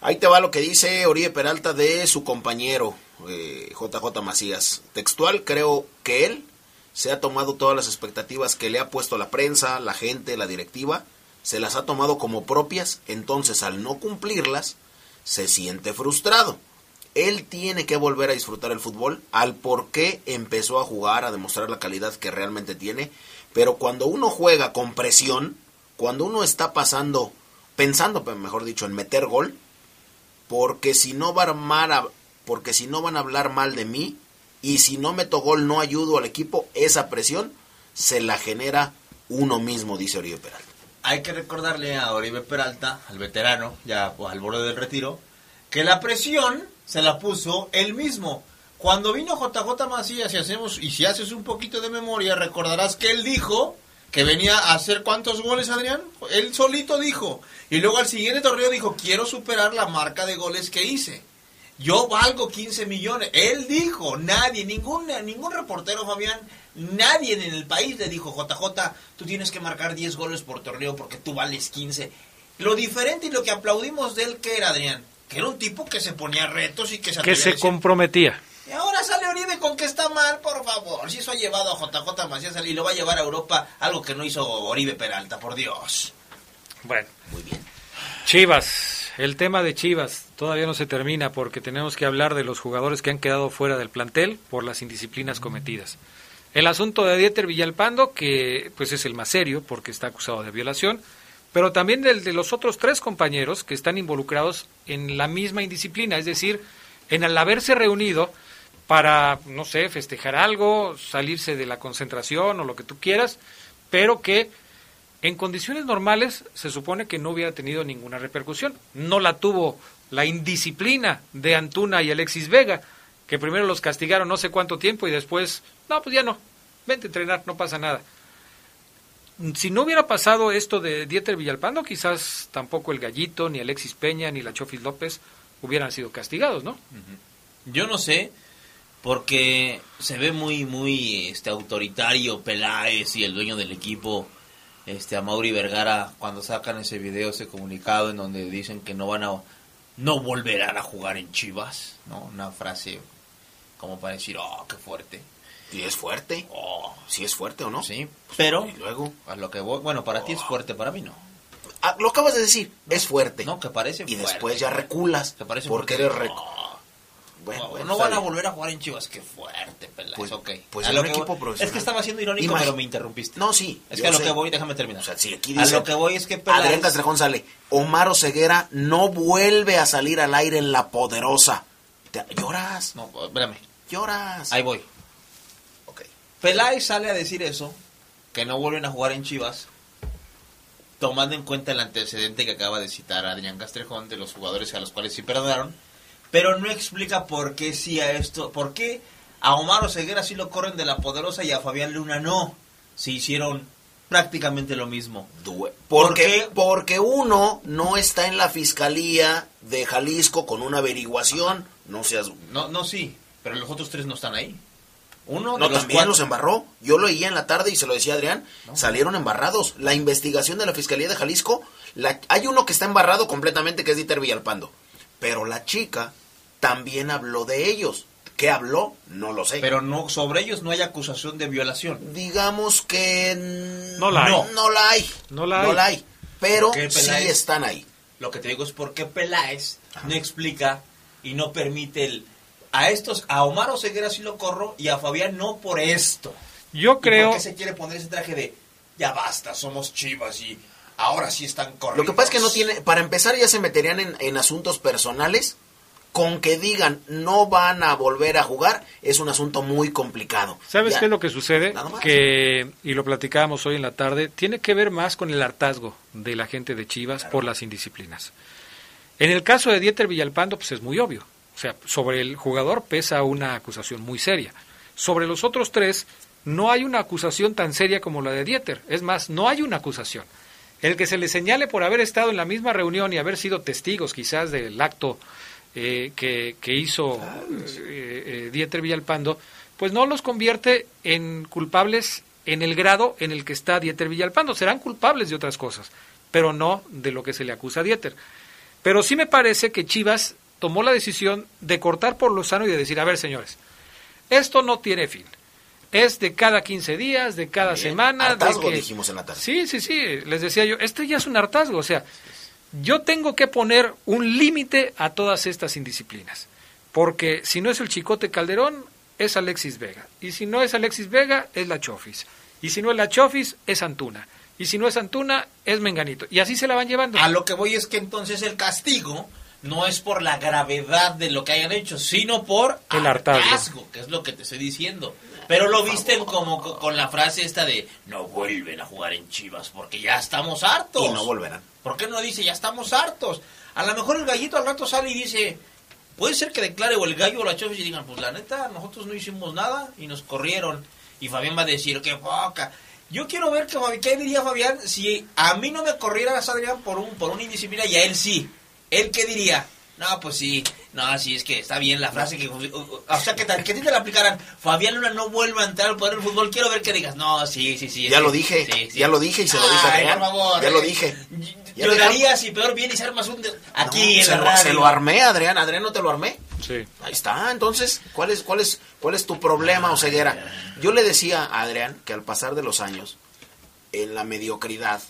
ahí te va lo que dice Oribe Peralta de su compañero eh, JJ Macías. Textual, creo que él se ha tomado todas las expectativas que le ha puesto la prensa, la gente, la directiva, se las ha tomado como propias, entonces al no cumplirlas, se siente frustrado. Él tiene que volver a disfrutar el fútbol, al por qué empezó a jugar, a demostrar la calidad que realmente tiene, pero cuando uno juega con presión, cuando uno está pasando, pensando, mejor dicho, en meter gol, porque si no van a, porque si no van a hablar mal de mí y si no meto gol no ayudo al equipo, esa presión se la genera uno mismo, dice Oribe Peralta. Hay que recordarle a Oribe Peralta, al veterano, ya al borde del retiro, que la presión se la puso él mismo. Cuando vino JJ Macías y hacemos y si haces un poquito de memoria, recordarás que él dijo que venía a hacer cuántos goles, Adrián? Él solito dijo. Y luego al siguiente torneo dijo, quiero superar la marca de goles que hice. Yo valgo 15 millones. Él dijo, nadie, ningún, ningún reportero, Fabián, nadie en el país le dijo, JJ, tú tienes que marcar 10 goles por torneo porque tú vales 15. Lo diferente y lo que aplaudimos de él, que era, Adrián? Que era un tipo que se ponía retos y que se... Que se comprometía. Y ahora sale Oribe con que está mal, por favor. Si eso ha llevado a JJ Macías y lo va a llevar a Europa, algo que no hizo Oribe Peralta, por Dios. Bueno. Muy bien. Chivas. El tema de Chivas todavía no se termina porque tenemos que hablar de los jugadores que han quedado fuera del plantel por las indisciplinas cometidas. El asunto de Dieter Villalpando, que pues es el más serio porque está acusado de violación, pero también el de los otros tres compañeros que están involucrados en la misma indisciplina, es decir, en el haberse reunido para, no sé, festejar algo, salirse de la concentración o lo que tú quieras, pero que en condiciones normales se supone que no hubiera tenido ninguna repercusión. No la tuvo la indisciplina de Antuna y Alexis Vega, que primero los castigaron no sé cuánto tiempo y después, no, pues ya no, vente a entrenar, no pasa nada. Si no hubiera pasado esto de Dieter Villalpando, quizás tampoco el Gallito, ni Alexis Peña, ni la Chofis López hubieran sido castigados, ¿no? Yo no sé, porque se ve muy, muy este, autoritario Peláez y el dueño del equipo este a Mauri Vergara cuando sacan ese video, ese comunicado en donde dicen que no van a no volverán a jugar en Chivas, ¿no? Una frase como para decir, "Oh, qué fuerte." Y es fuerte. Oh, sí es fuerte o no? Sí, pero luego a lo que voy, bueno, para ti es fuerte, para mí no. Ah, lo acabas de decir, es fuerte. No, que parece Y después ya reculas. Que parece porque eres rec bueno, no, van a volver a jugar en Chivas, qué fuerte, Peláez, pues, ok. Pues a equipo Es que estaba siendo irónico, pero me interrumpiste. No, sí. Es que a lo que voy, déjame terminar. O sea, sí, aquí dice, a lo que voy es que Peláez... Adrián Castrejón sale, Omar Oseguera no vuelve a salir al aire en La Poderosa. ¿Te, ¿Lloras? No, espérame. ¿Lloras? Ahí voy. Ok. Peláez sale a decir eso, que no vuelven a jugar en Chivas, tomando en cuenta el antecedente que acaba de citar Adrián Castrejón de los jugadores a los cuales sí perdonaron pero no explica por qué sí a esto, por qué a Omar Oseguera sí lo corren de la poderosa y a Fabián Luna no. Se hicieron prácticamente lo mismo. Porque, porque uno no está en la fiscalía de Jalisco con una averiguación, no seas... No, no, sí, pero los otros tres no están ahí. Uno de no, los también los embarró. Yo lo oía en la tarde y se lo decía Adrián. Salieron embarrados. La investigación de la Fiscalía de Jalisco, la, hay uno que está embarrado completamente, que es Dieter Villalpando. Pero la chica también habló de ellos. ¿Qué habló? No lo sé. Pero no sobre ellos no hay acusación de violación. Digamos que no la hay. No, la hay. No la hay. Pero sí están ahí. Lo que te digo es por qué Peláez no explica y no permite el a estos a Omar Oseguera sí lo corro y a Fabián no por esto. Yo creo. ¿Por qué se quiere poner ese traje de ya basta, somos chivas y ahora sí están corriendo? Lo que pasa es que no tiene, para empezar ya se meterían en, en asuntos personales con que digan no van a volver a jugar es un asunto muy complicado. ¿Sabes qué es lo que sucede? Que, y lo platicábamos hoy en la tarde, tiene que ver más con el hartazgo de la gente de Chivas por las indisciplinas. En el caso de Dieter Villalpando, pues es muy obvio. O sea, sobre el jugador pesa una acusación muy seria. Sobre los otros tres, no hay una acusación tan seria como la de Dieter. Es más, no hay una acusación. El que se le señale por haber estado en la misma reunión y haber sido testigos quizás del acto eh, que, hizo eh, eh, Dieter Villalpando, pues no los convierte en culpables en el grado en el que está Dieter Villalpando. Serán culpables de otras cosas, pero no de lo que se le acusa a Dieter. Pero sí me parece que Chivas tomó la decisión de cortar por lo sano y de decir, a ver señores, esto no tiene fin. Es de cada 15 días, de cada semana. Hartazgo, dijimos en la tarde. Sí, sí, sí. Les decía yo, esto ya es un hartazgo. O sea, yo tengo que poner un límite a todas estas indisciplinas, porque si no es el Chicote Calderón, es Alexis Vega, y si no es Alexis Vega, es la Chofis, y si no es la Chofis, es Antuna, Y si no es Antuna, es Menganito. Y así se la van llevando. A lo que voy es que entonces el castigo no es por la gravedad de lo que hayan hecho, sino por el hartazgo, que es lo que te estoy diciendo. Pero lo visten como con la frase esta de no vuelven a jugar en Chivas porque ya estamos hartos. Y no volverán. ¿Por qué no dice ya estamos hartos? A lo mejor el gallito al rato sale y dice, puede ser que declare o el gallo o la chofa y digan, pues la neta, nosotros no hicimos nada y nos corrieron. Y Fabián va a decir, qué poca. Yo quiero ver que, qué diría Fabián si a mí no me corriera Adrián por un por una indisciplina y a él sí. ¿Él qué diría? No, pues sí, no, sí, es que está bien la frase que... O sea, que, que te la aplicaran, Fabián Luna no vuelva a entrar al poder del fútbol, quiero ver que digas, no, sí, sí, sí. Ya lo dije, ya lo dije y se lo dije a Por favor, ya lo dije. Lloraría si peor viene y se armas un... Aquí en la radio. Se lo armé, Adrián, Adrián, ¿no te lo armé? Sí. Ahí está, entonces, ¿cuál es, cuál es, cuál es tu problema, o ceguera? Yo le decía a Adrián que al pasar de los años, en la mediocridad,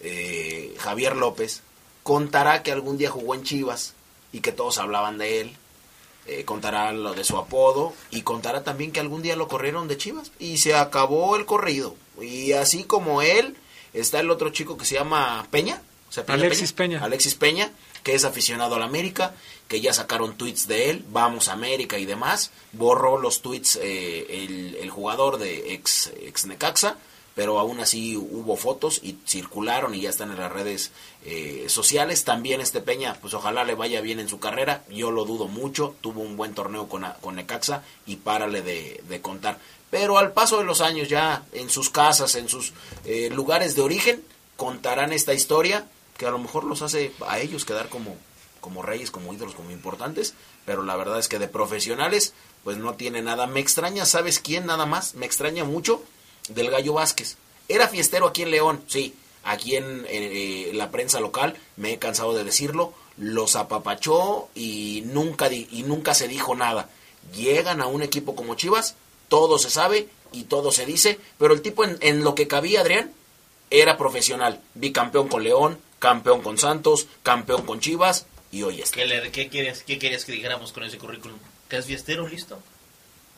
eh, Javier López contará que algún día jugó en Chivas y que todos hablaban de él. Eh, contará lo de su apodo y contará también que algún día lo corrieron de Chivas y se acabó el corrido. Y así como él, está el otro chico que se llama Peña. Alexis Peña. Alexis Peña, que es aficionado a la América, que ya sacaron tweets de él, vamos a América y demás. Borró los tweets eh, el, el, jugador de ex, ex Necaxa pero aún así hubo fotos y circularon y ya están en las redes eh, sociales. También este Peña, pues ojalá le vaya bien en su carrera, yo lo dudo mucho, tuvo un buen torneo con, con Necaxa y párale de, de contar. Pero al paso de los años ya en sus casas, en sus eh, lugares de origen, contarán esta historia que a lo mejor los hace a ellos quedar como, como reyes, como ídolos, como importantes, pero la verdad es que de profesionales, pues no tiene nada. Me extraña, ¿sabes quién nada más? Me extraña mucho del Gallo Vázquez. Era fiestero aquí en León, sí. Aquí en eh, la prensa local, me he cansado de decirlo, los apapachó y nunca, y nunca se dijo nada. Llegan a un equipo como Chivas, todo se sabe y todo se dice, pero el tipo en, lo que cabía, Adrián, era profesional. Bicampeón con León, campeón con Santos, campeón con Chivas y hoy está. ¿Qué, qué, quieres, ¿Qué querías que dijéramos con ese currículum? ¿Que es fiestero? Listo.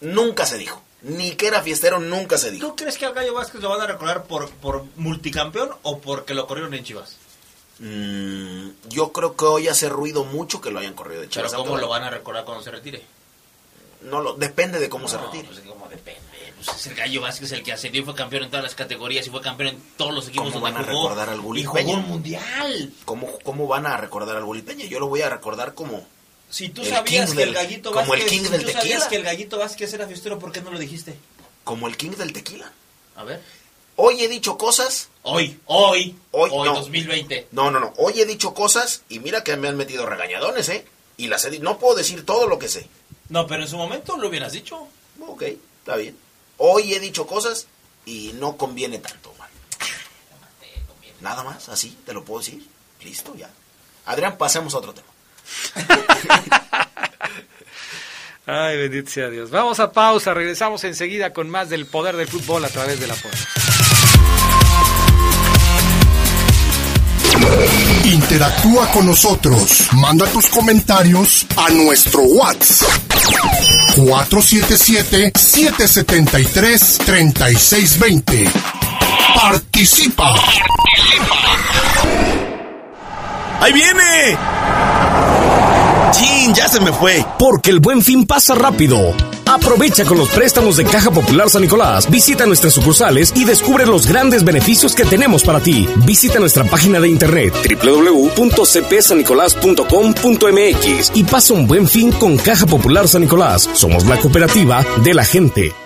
Nunca se dijo ni que era fiestero nunca se dijo. ¿Tú crees que al Gallo Vázquez lo van a recordar por, por multicampeón o porque lo corrieron en Chivas? Mm, yo creo que hoy hace ruido mucho que lo hayan corrido de Chivas. ¿Pero cómo lo van a recordar cuando se retire? No, lo, depende de cómo se retire. Pues, ¿cómo depende? Pues es el Gallo Vázquez el que ascendió y fue campeón en todas las categorías y fue campeón en todos los equipos ¿Cómo van a recordar al Gulli Y jugó un mundial. ¿Cómo, ¿Cómo van a recordar al Gulli Peña? Yo lo voy a recordar como si tú sabías que el gallito como Vázquez, el king del si tú sabías que el gallito Vázquez era fiestero, ¿por qué no lo dijiste? Como el king del tequila. A ver. Hoy he dicho cosas. Hoy, hoy, hoy, hoy 2020. No, no, no. Hoy he dicho cosas y mira que me han metido regañadones, ¿eh? Y las he no puedo decir todo lo que sé. No, pero en su momento lo hubieras dicho. Ok, está bien. Hoy he dicho cosas y no conviene tanto, man. Nada más, así, te lo puedo decir. Listo, ya. Adrián, pasemos a otro tema. Ay, bendito sea Dios. Vamos a pausa, regresamos enseguida con más del poder del fútbol a través de la fuerza. Interactúa con nosotros. Manda tus comentarios a nuestro WhatsApp. 477-773-3620. Participa. ¡Ahí viene! ¡Chin! Ya se me fue. Porque el buen fin pasa rápido. Aprovecha con los préstamos de Caja Popular San Nicolás. Visita nuestras sucursales y descubre los grandes beneficios que tenemos para ti. Visita nuestra página de internet www.cpsanicolás.com.mx y pasa un buen fin con Caja Popular San Nicolás. Somos la cooperativa de la gente.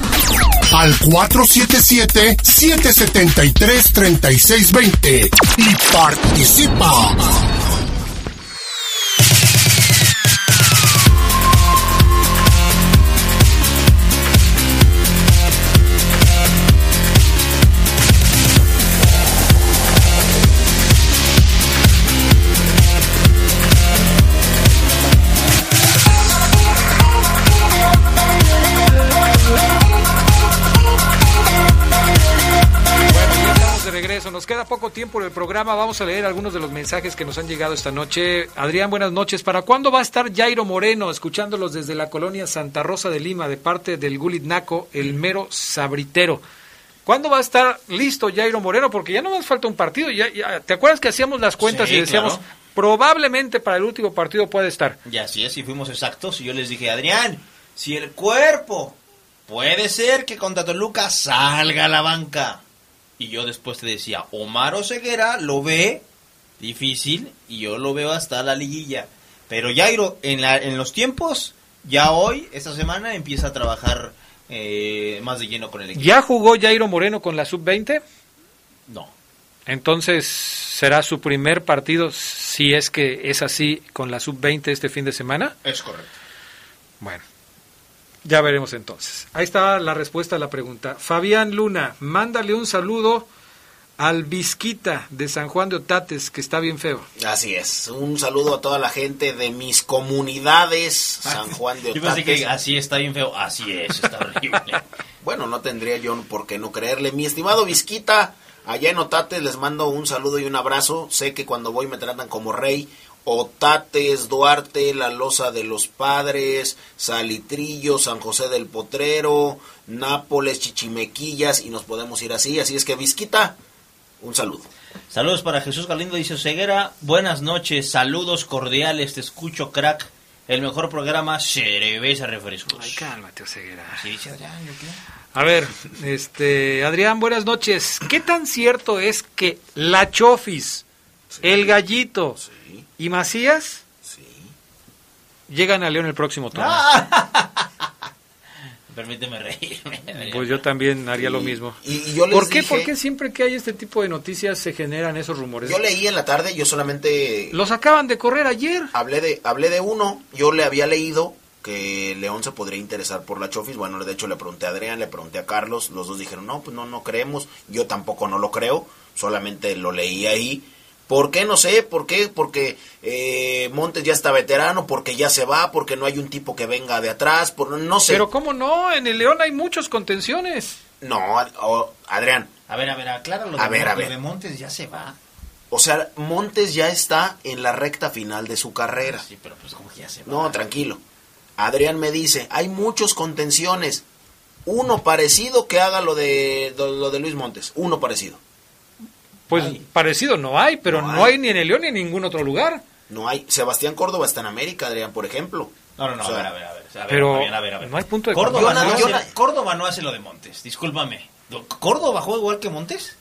al 477-773-3620 y participa. Queda poco tiempo en el programa. Vamos a leer algunos de los mensajes que nos han llegado esta noche. Adrián, buenas noches. ¿Para cuándo va a estar Jairo Moreno escuchándolos desde la colonia Santa Rosa de Lima de parte del Gulit Naco, el mero sabritero? ¿Cuándo va a estar listo Jairo Moreno? Porque ya no nos falta un partido. Ya, ¿Te acuerdas que hacíamos las cuentas y decíamos, probablemente para el último partido puede estar? Y así es, y fuimos exactos. Y yo les dije, Adrián, si el cuerpo puede ser que contra Toluca salga a la banca. Y yo después te decía, Omar Oseguera lo ve difícil y yo lo veo hasta la liguilla. Pero Jairo, en, la, en los tiempos, ya hoy, esta semana, empieza a trabajar eh, más de lleno con el equipo. ¿Ya jugó Jairo Moreno con la sub-20? No. Entonces, ¿será su primer partido, si es que es así, con la sub-20 este fin de semana? Es correcto. Bueno, ya veremos entonces. Ahí está la respuesta a la pregunta. Fabián Luna, mándale un saludo al Vizquita de San Juan de Otates, que está bien feo. Así es. Un saludo a toda la gente de mis comunidades, San Juan de Otates. Yo que así está bien feo. Así es, está horrible. [laughs] bueno, no tendría yo por qué no creerle. Mi estimado Vizquita, allá en Otates les mando un saludo y un abrazo. Sé que cuando voy me tratan como rey. Otates, Duarte, La Loza de los Padres, Salitrillo, San José del Potrero, Nápoles, Chichimequillas y nos podemos ir así. Así es que Vizquita, un saludo. Saludos para Jesús Galindo, dice Ceguera. Buenas noches, saludos cordiales, te escucho crack. El mejor programa, cerveza refrescos. Ay, cálmate, Ceguera. A ver, este, Adrián, buenas noches. ¿Qué tan cierto es que la Chofis, el Gallito, ¿Y Macías? Sí. Llegan a León el próximo torneo. [laughs] Permíteme reírme. Pues yo también haría lo mismo. Y, yo ¿Por qué? ¿Por qué siempre que hay este tipo de noticias se generan esos rumores? Yo leí en la tarde, yo solamente... Los acaban de correr ayer. Hablé de, hablé de uno, yo le había leído que León se podría interesar por la Chofis. Bueno, de hecho le pregunté a Adrián, le pregunté a Carlos, los dos dijeron, no, pues no, no creemos. Yo tampoco no lo creo, solamente lo leí ahí ¿Por qué? No sé. ¿Por qué? Porque eh, Montes ya está veterano, porque ya se va, porque no hay un tipo que venga de atrás, por, no sé. Pero ¿cómo no? En el León hay muchos contenciones. No, Adrián. A ver, a ver, acláralo. A ver, a ver. de Montes ya se va. O sea, Montes ya está en la recta final de su carrera. Sí, pero pues como que ya se va. No, tranquilo. Adrián me dice, hay muchos contenciones. Uno parecido que haga lo de, lo de Luis Montes. Uno parecido. Pues parecido no hay, pero no hay. ni en el León ni en ningún otro lugar. No hay. Sebastián Córdoba está en América, Adrián, por ejemplo. No, no, no, a, ver, a ver, a ver, Pero a ver, a ver, no hay punto de Córdoba, no, hace, Córdoba no hace lo de Montes, discúlpame. ¿Córdoba juega igual que Montes?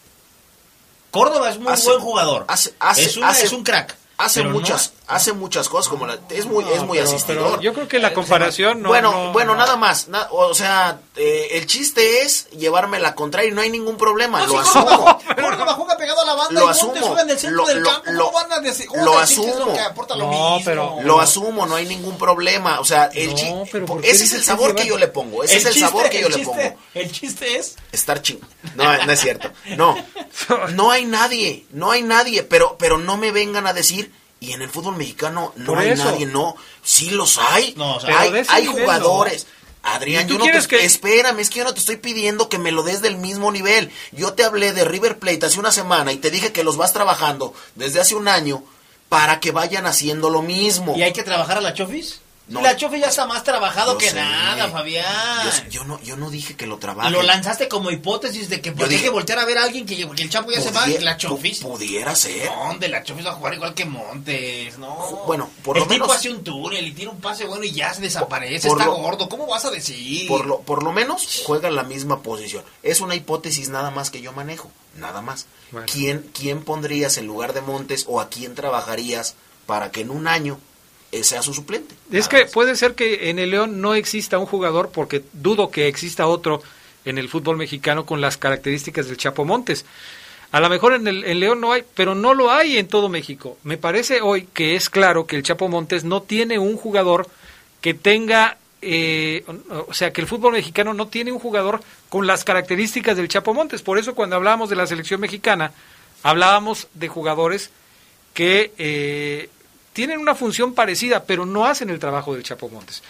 Córdoba es muy buen jugador. Hace, hace, es, es un crack hace muchas hace muchas cosas como la, es muy es muy asistidor. yo creo que la comparación no bueno bueno nada más o sea eh, el chiste es llevarme la contraria y no hay ningún problema lo asumo. Córdoba [laughs] juega pegado a la banda lo y asumo juega en el centro lo, del campo lo, van a decir, lo asumo. que aporta lo no, mismo? pero lo asumo no hay ningún problema o sea el no, pero ese es el sabor que yo le pongo ese es el sabor que yo le pongo. el chiste es estar ching no no es cierto no [laughs] no hay nadie no hay nadie pero pero no me vengan a decir y en el fútbol mexicano no hay nadie, no. Sí los hay. hay, jugadores. Adrián, yo no te, que... espérame, es que yo no te estoy pidiendo que me lo des del mismo nivel. Yo te hablé de River Plate hace una semana y te dije que los vas trabajando desde hace un año para que vayan haciendo lo mismo. ¿Y hay que trabajar a la Chofis? La Chofi ya está más trabajado que nada, Fabián. Yo, no, yo no dije que lo trabaje. Lo lanzaste como hipótesis de que hay que voltear a ver a alguien que, el Chapo ya se va. La Chofis. Pudiera ser. ¿Dónde? La Chofis va a jugar igual que Montes. No. Bueno, por el lo menos. El tipo hace un túnel y tira un pase bueno y ya se desaparece. está gordo. ¿Cómo vas a decir? Por lo, por lo menos juega en la misma posición. Es una hipótesis nada más que yo manejo. Nada más. ¿Quién, ¿Quién pondrías en lugar de Montes o a quién trabajarías para que en un año sea su suplente. Es que puede ser que en el León no exista un jugador, porque dudo que exista otro en el fútbol mexicano con las características del Chapo Montes. A lo mejor en el León no hay, pero no lo hay en todo México. Me parece hoy que es claro que el Chapo Montes no tiene un jugador que tenga, eh, o sea, que el fútbol mexicano no tiene un jugador con las características del Chapo Montes. Por eso cuando hablábamos de la selección mexicana, hablábamos de jugadores que eh, tienen una función parecida, pero no hacen el trabajo del Chapo Montes.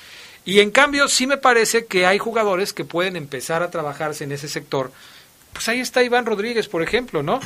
Y en cambio, sí me parece que hay jugadores que pueden empezar a trabajarse en ese sector. Pues ahí está Iván Rodríguez, por ejemplo, ¿no?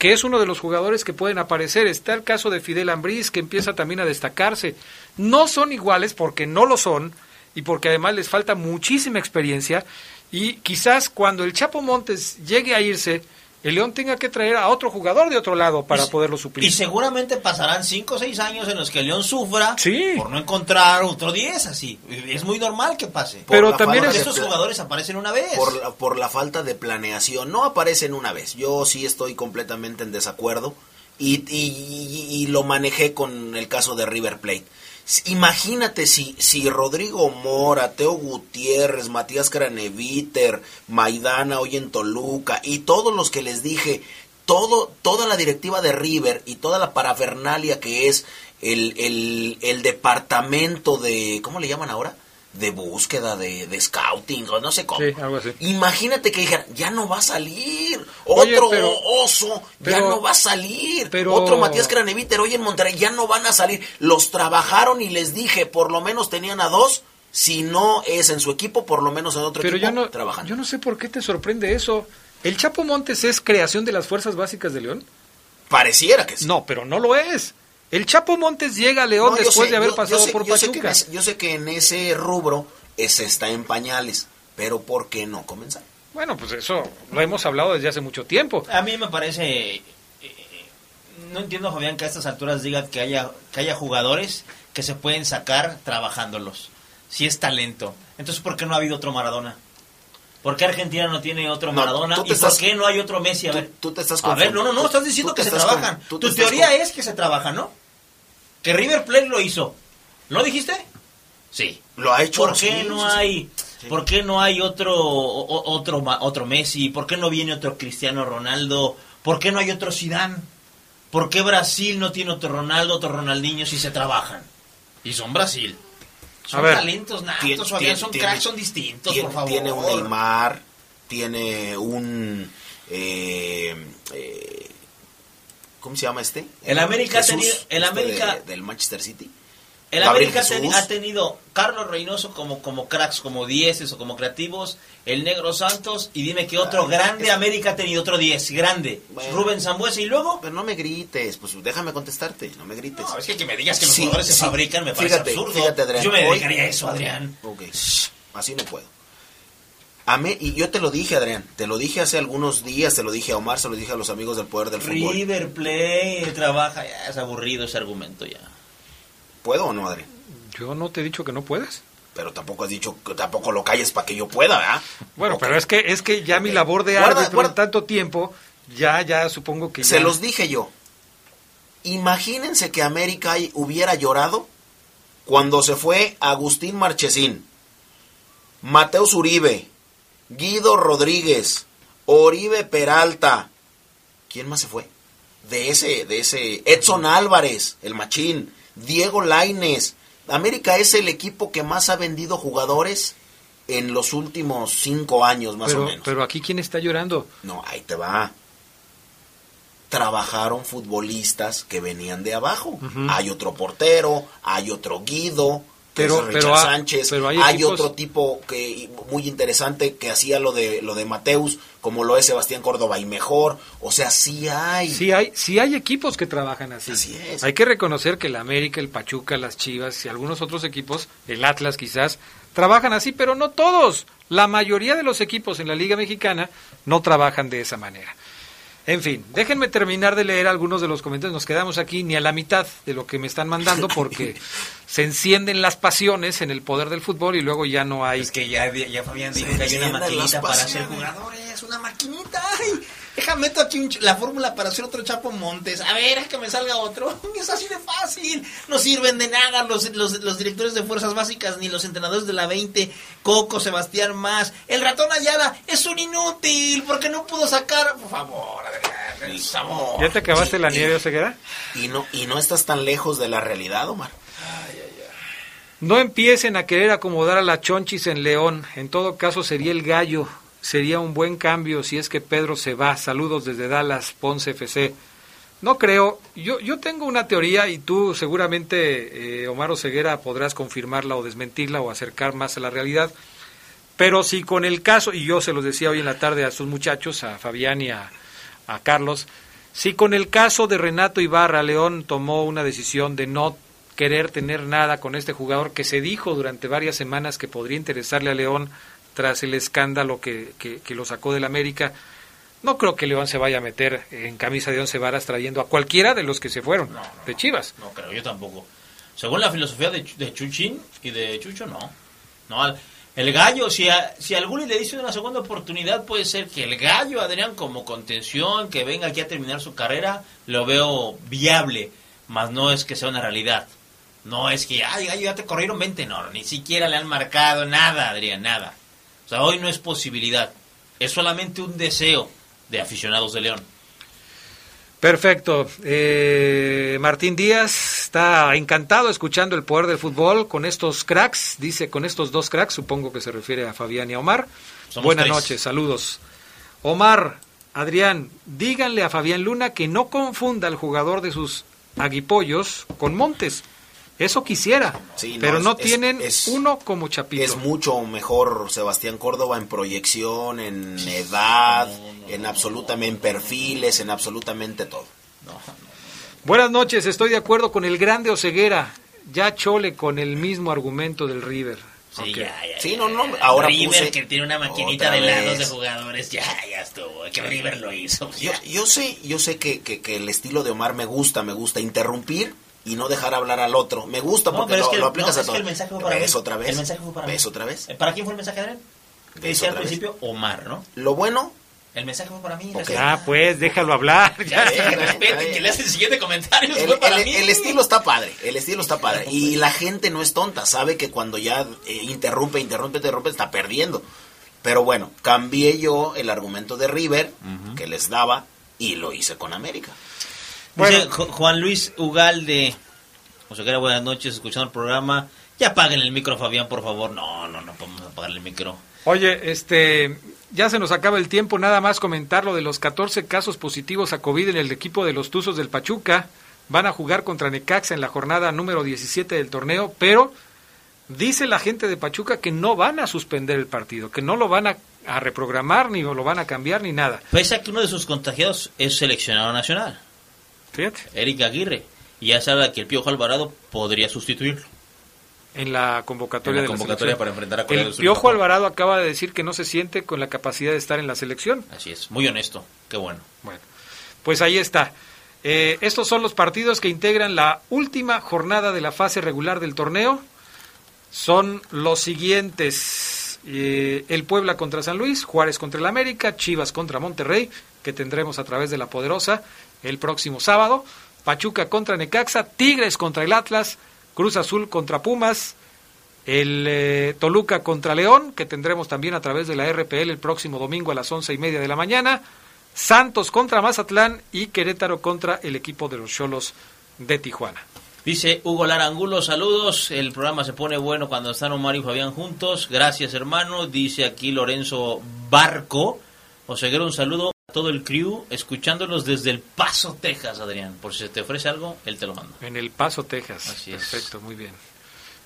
que es uno de los jugadores que pueden aparecer. Está el caso de Fidel Ambriz, que empieza también a destacarse. No son iguales porque no lo son y porque además les falta muchísima experiencia. Y quizás cuando el Chapo Montes llegue a irse, el León tenga que traer a otro jugador de otro lado para poderlo suplir. Y seguramente pasarán 5 o 6 años en los que el León sufra sí. por no encontrar otro 10 así. Es muy normal que pase. Pero también estos jugadores aparecen una vez. Por, por la falta de planeación, no aparecen una vez. Yo sí estoy completamente en desacuerdo y, y, y lo manejé con el caso de River Plate Imagínate si, si Rodrigo Mora, Teo Gutiérrez, Matías Craneviter, Maidana hoy en Toluca y todos los que les dije, todo, toda la directiva de River y toda la parafernalia que es el, el, el departamento de, ¿cómo le llaman ahora? De búsqueda, de, de, scouting, o no sé cómo. Imagínate que dijeran, ya no va a salir. Otro oso, ya no va a salir. Otro Matías Graneviter hoy en Monterrey, ya no van a salir. Los trabajaron y les dije, por lo menos tenían a dos. Si no es en su equipo, por lo menos en otro pero equipo yo no, trabajan. Yo no sé por qué te sorprende eso. ¿El Chapo Montes es creación de las fuerzas básicas de León? Pareciera que sí. No, pero no lo es. El Chapo Montes llega a León después de haber pasado por Pachuca. yo sé que en ese rubro ese está en pañales, pero ¿por qué no comenzar? Bueno, pues eso lo hemos hablado desde hace mucho tiempo. A mí me parece eh, no entiendo Fabián que a estas alturas diga que haya que haya jugadores que se pueden sacar trabajándolos. Si es talento. Entonces, ¿por qué no ha habido otro Maradona? ¿Por qué Argentina no tiene otro Maradona? ¿Y por qué no hay otro Messi? A ver, tú, te estás A ver, no, no, no, estás diciendo que se trabajan. tu teoría es que se trabajan, ¿no? Que River Plate lo hizo. ¿Lo dijiste? Sí. Lo ha hecho. ¿Por qué no hay ¿Por qué no hay otro otro otro Messi? ¿Por qué no viene otro Cristiano Ronaldo? ¿Por qué no hay otro Zidane? ¿Por qué Brasil no tiene otro Ronaldo, otro Ronaldinho si se trabajan? Y son Brasil. Son talentos natos, son cracks, son distintos, por favor. Tiene un Neymar, tiene un eh, eh, ¿Cómo se llama este? El América ha tenido. El este América. del Manchester City. El América ha tenido Carlos Reynoso como, como cracks, como dieces o como creativos, el Negro Santos, y dime que otro grande América ha tenido otro diez, grande. Rubén Zambuesa y luego. Pero no me grites, pues déjame contestarte, no me grites. No, es que, que me digas que los jugadores se fabrican me parece absurdo. Fíjate, Adrián. Yo me dedicaría a eso, Adrián. Ok, así no puedo y yo te lo dije, Adrián, te lo dije hace algunos días, te lo dije a Omar, se lo dije a los amigos del Poder del Fútbol. River Play, trabaja, ya es aburrido ese argumento ya. ¿Puedo o no, Adrián? Yo no te he dicho que no puedes. Pero tampoco has dicho que tampoco lo calles para que yo pueda, ¿verdad? Bueno, pero es que es que ya mi labor de árbitro en tanto tiempo, ya ya supongo que Se los dije yo. Imagínense que América hubiera llorado cuando se fue Agustín Marchesín, Mateus Uribe, Guido Rodríguez, Oribe Peralta. ¿Quién más se fue? De ese, de ese, Edson Álvarez, el machín, Diego Laines. América es el equipo que más ha vendido jugadores en los últimos cinco años, más o menos. Pero aquí, ¿quién está llorando? No, ahí te va. Trabajaron futbolistas que venían de abajo. Hay otro portero, hay otro Guido, pero, pero Sánchez. hay, otro tipo que muy interesante que hacía lo de lo de Mateus, como lo es Sebastián Córdoba y mejor. O sea, sí hay. Sí hay, sí hay equipos que trabajan así. Así es. Hay que reconocer que el América, el Pachuca, las Chivas y algunos otros equipos, el Atlas quizás, trabajan así, pero no todos. La mayoría de los equipos en la Liga Mexicana no trabajan de esa manera. En fin, déjenme terminar de leer algunos de los comentarios. Nos quedamos aquí ni a la mitad de lo que me están mandando porque [laughs] se encierden las pasiones en el poder del fútbol y luego ya no hay. Es que ya, ya Fabián dijo que hay una maquinita para ser jugadores, una maquinita. Ay, déjame meto aquí la fórmula para hacer otro Chapo Montes. A ver, es que me salga otro. [laughs] Es así de fácil. No sirven de nada los, los, los directores de fuerzas básicas ni los entrenadores de la 20. Coco, Sebastián Más. El ratón Ayala es un inútil porque no pudo sacar. Por favor, ¿Ya te acabaste la nieve, Oseguera? Y no, y no estás tan lejos de la realidad, Omar. No empiecen a querer acomodar a la Chonchis en León. En todo caso, sería el gallo. Sería un buen cambio si es que Pedro se va. Saludos desde Dallas, Ponce FC. No creo. Yo, yo tengo una teoría y tú seguramente, eh, Omar Oseguera, podrás confirmarla o desmentirla o acercar más a la realidad. Pero si con el caso, y yo se los decía hoy en la tarde a sus muchachos, a Fabián y a, a Carlos, Si con el caso de Renato Ibarra, León tomó una decisión de no querer tener nada con este jugador que se dijo durante varias semanas que podría interesarle a León tras el escándalo que, que, lo sacó del América. No creo que León se vaya a meter en camisa de once varas trayendo a cualquiera de los que se fueron de Chivas. No creo, yo tampoco. Según la filosofía de, de Chuchín y de Chucho, no. No, el gallo, si a, si alguno le dice una segunda oportunidad, puede ser que el gallo, Adrián, como contención, que venga aquí a terminar su carrera, lo veo viable, mas no es que sea una realidad. No es que, ay, gallo, ya te corrieron 20, no, ni siquiera le han marcado nada, Adrián, nada. Sea, hoy no es posibilidad, es solamente un deseo de aficionados de León. Perfecto. Eh, Martín Díaz está encantado escuchando el poder del fútbol con estos cracks, dice con estos dos cracks, supongo que se refiere a Fabián y a Omar. Buenas noches, saludos. Omar, Adrián, díganle a Fabián Luna que no confunda al jugador de sus aguipollos con Montes. Eso quisiera, pero no, tienen uno como Chapito. Es mucho mejor Sebastián Córdoba en proyección, en edad, en absolutamente en perfiles, en absolutamente todo. Buenas noches, estoy de acuerdo con el grande Oceguera. Ya chole con el mismo argumento del River. Sí, ya, ya, sí, no, no, ahora River que tiene una maquinita de lados de jugadores, ya, ya estuvo, que River lo hizo. Yo, yo sé, yo sé que, que, que el estilo de Omar me gusta, me gusta interrumpir, y no dejar hablar al otro. Me gusta porque lo, aplicas a todo. el mensaje fue para ¿Ves otra vez? El mensaje fue para ¿Ves otra vez? Eh, ¿Para quién fue el mensaje, Adrián? Decía al principio Omar, ¿no? Lo bueno... El mensaje fue para mí. Ah, pues, déjalo hablar. Ya, ya, [laughs] respeten, que le hace el siguiente comentario. El, fue para el, mí. el, estilo está padre, el estilo está padre. [laughs] Y la gente no es tonta, sabe que cuando ya eh, interrumpe, interrumpe, interrumpe, está perdiendo. Pero bueno, cambié yo el argumento de River, que les daba, y lo hice con América. Bueno, Juan Luis Ugalde José Guerra, buenas noches, escuchando el programa. Ya apaguen el micro, Fabián, por favor. No, no, no podemos apagar el micro. Oye, este, ya se nos acaba el tiempo, nada más comentar lo de los 14 casos positivos a COVID en el equipo de los Tuzos del Pachuca. Van a jugar contra Necaxa en la jornada número 17 del torneo, pero dice la gente de Pachuca que no van a suspender el partido, que no lo van a, a reprogramar, ni lo van a cambiar, ni nada. Pese a que uno de sus contagiados es seleccionado nacional. Fíjate. Eric Aguirre y ya se habla que el Piojo Alvarado podría sustituirlo. En la convocatoria, en la convocatoria para enfrentar a Corea El Piojo Alvarado acaba de decir que no se siente con la capacidad de estar en la selección. Así es, muy honesto, qué bueno. Bueno, pues ahí está. Eh, estos son los partidos que integran la última jornada de la fase regular del torneo. Son los siguientes. Eh, el Puebla contra San Luis, Juárez contra el América, Chivas contra Monterrey, que tendremos a través de la Poderosa el próximo sábado. Pachuca contra Necaxa, Tigres contra el Atlas, Cruz Azul contra Pumas, el eh, Toluca contra León, que tendremos también a través de la RPL el próximo domingo a las once y media de la mañana, Santos contra Mazatlán y Querétaro contra el equipo de los Cholos de Tijuana. Dice Hugo Larangulo, saludos, el programa se pone bueno cuando están Omar y Fabián juntos, gracias hermano, dice aquí Lorenzo Barco, Oseguero un saludo todo el crew escuchándolos desde El Paso, Texas, Adrián. Por si se te ofrece algo, él te lo manda. En El Paso, Texas. Así Perfecto, muy bien.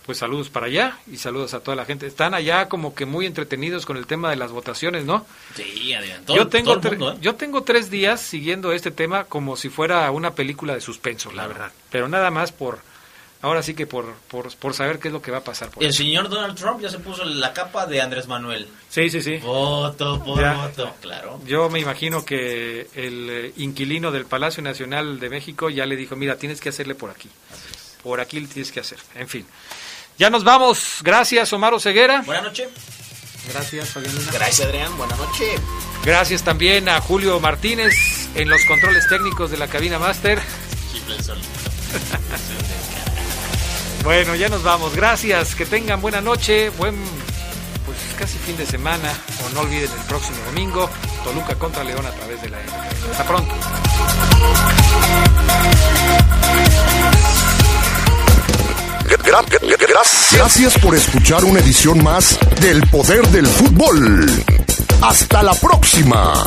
Pues saludos para allá y saludos a toda la gente. Están allá como que muy entretenidos con el tema de las votaciones, ¿no? Sí, Adrián. yo, tengo ¿eh? yo tengo tres días siguiendo este tema como si fuera una película de suspenso, la verdad. Pero nada más por ahora sí que por, por, saber qué es lo que va a pasar. el señor Donald Trump ya se puso la capa de Andrés Manuel. Sí, sí, sí. Voto por voto, claro. Yo me imagino que el eh, inquilino del Palacio Nacional de México ya le dijo, mira, tienes que hacerle por aquí. Por aquí le tienes que hacer. En fin. Ya nos vamos. Gracias, Omar Ceguera. Buenas noches. Gracias, Fabián Gracias, Adrián. Buenas noches. Gracias también a Julio Martínez en los controles técnicos de la cabina máster. Bueno, ya nos vamos. Gracias. Que tengan buena noche. Buen, pues casi fin de semana. O no olviden el próximo domingo. Toluca contra León a través de la N. Hasta pronto. Gracias por escuchar una edición más del Poder del Fútbol. Hasta la próxima.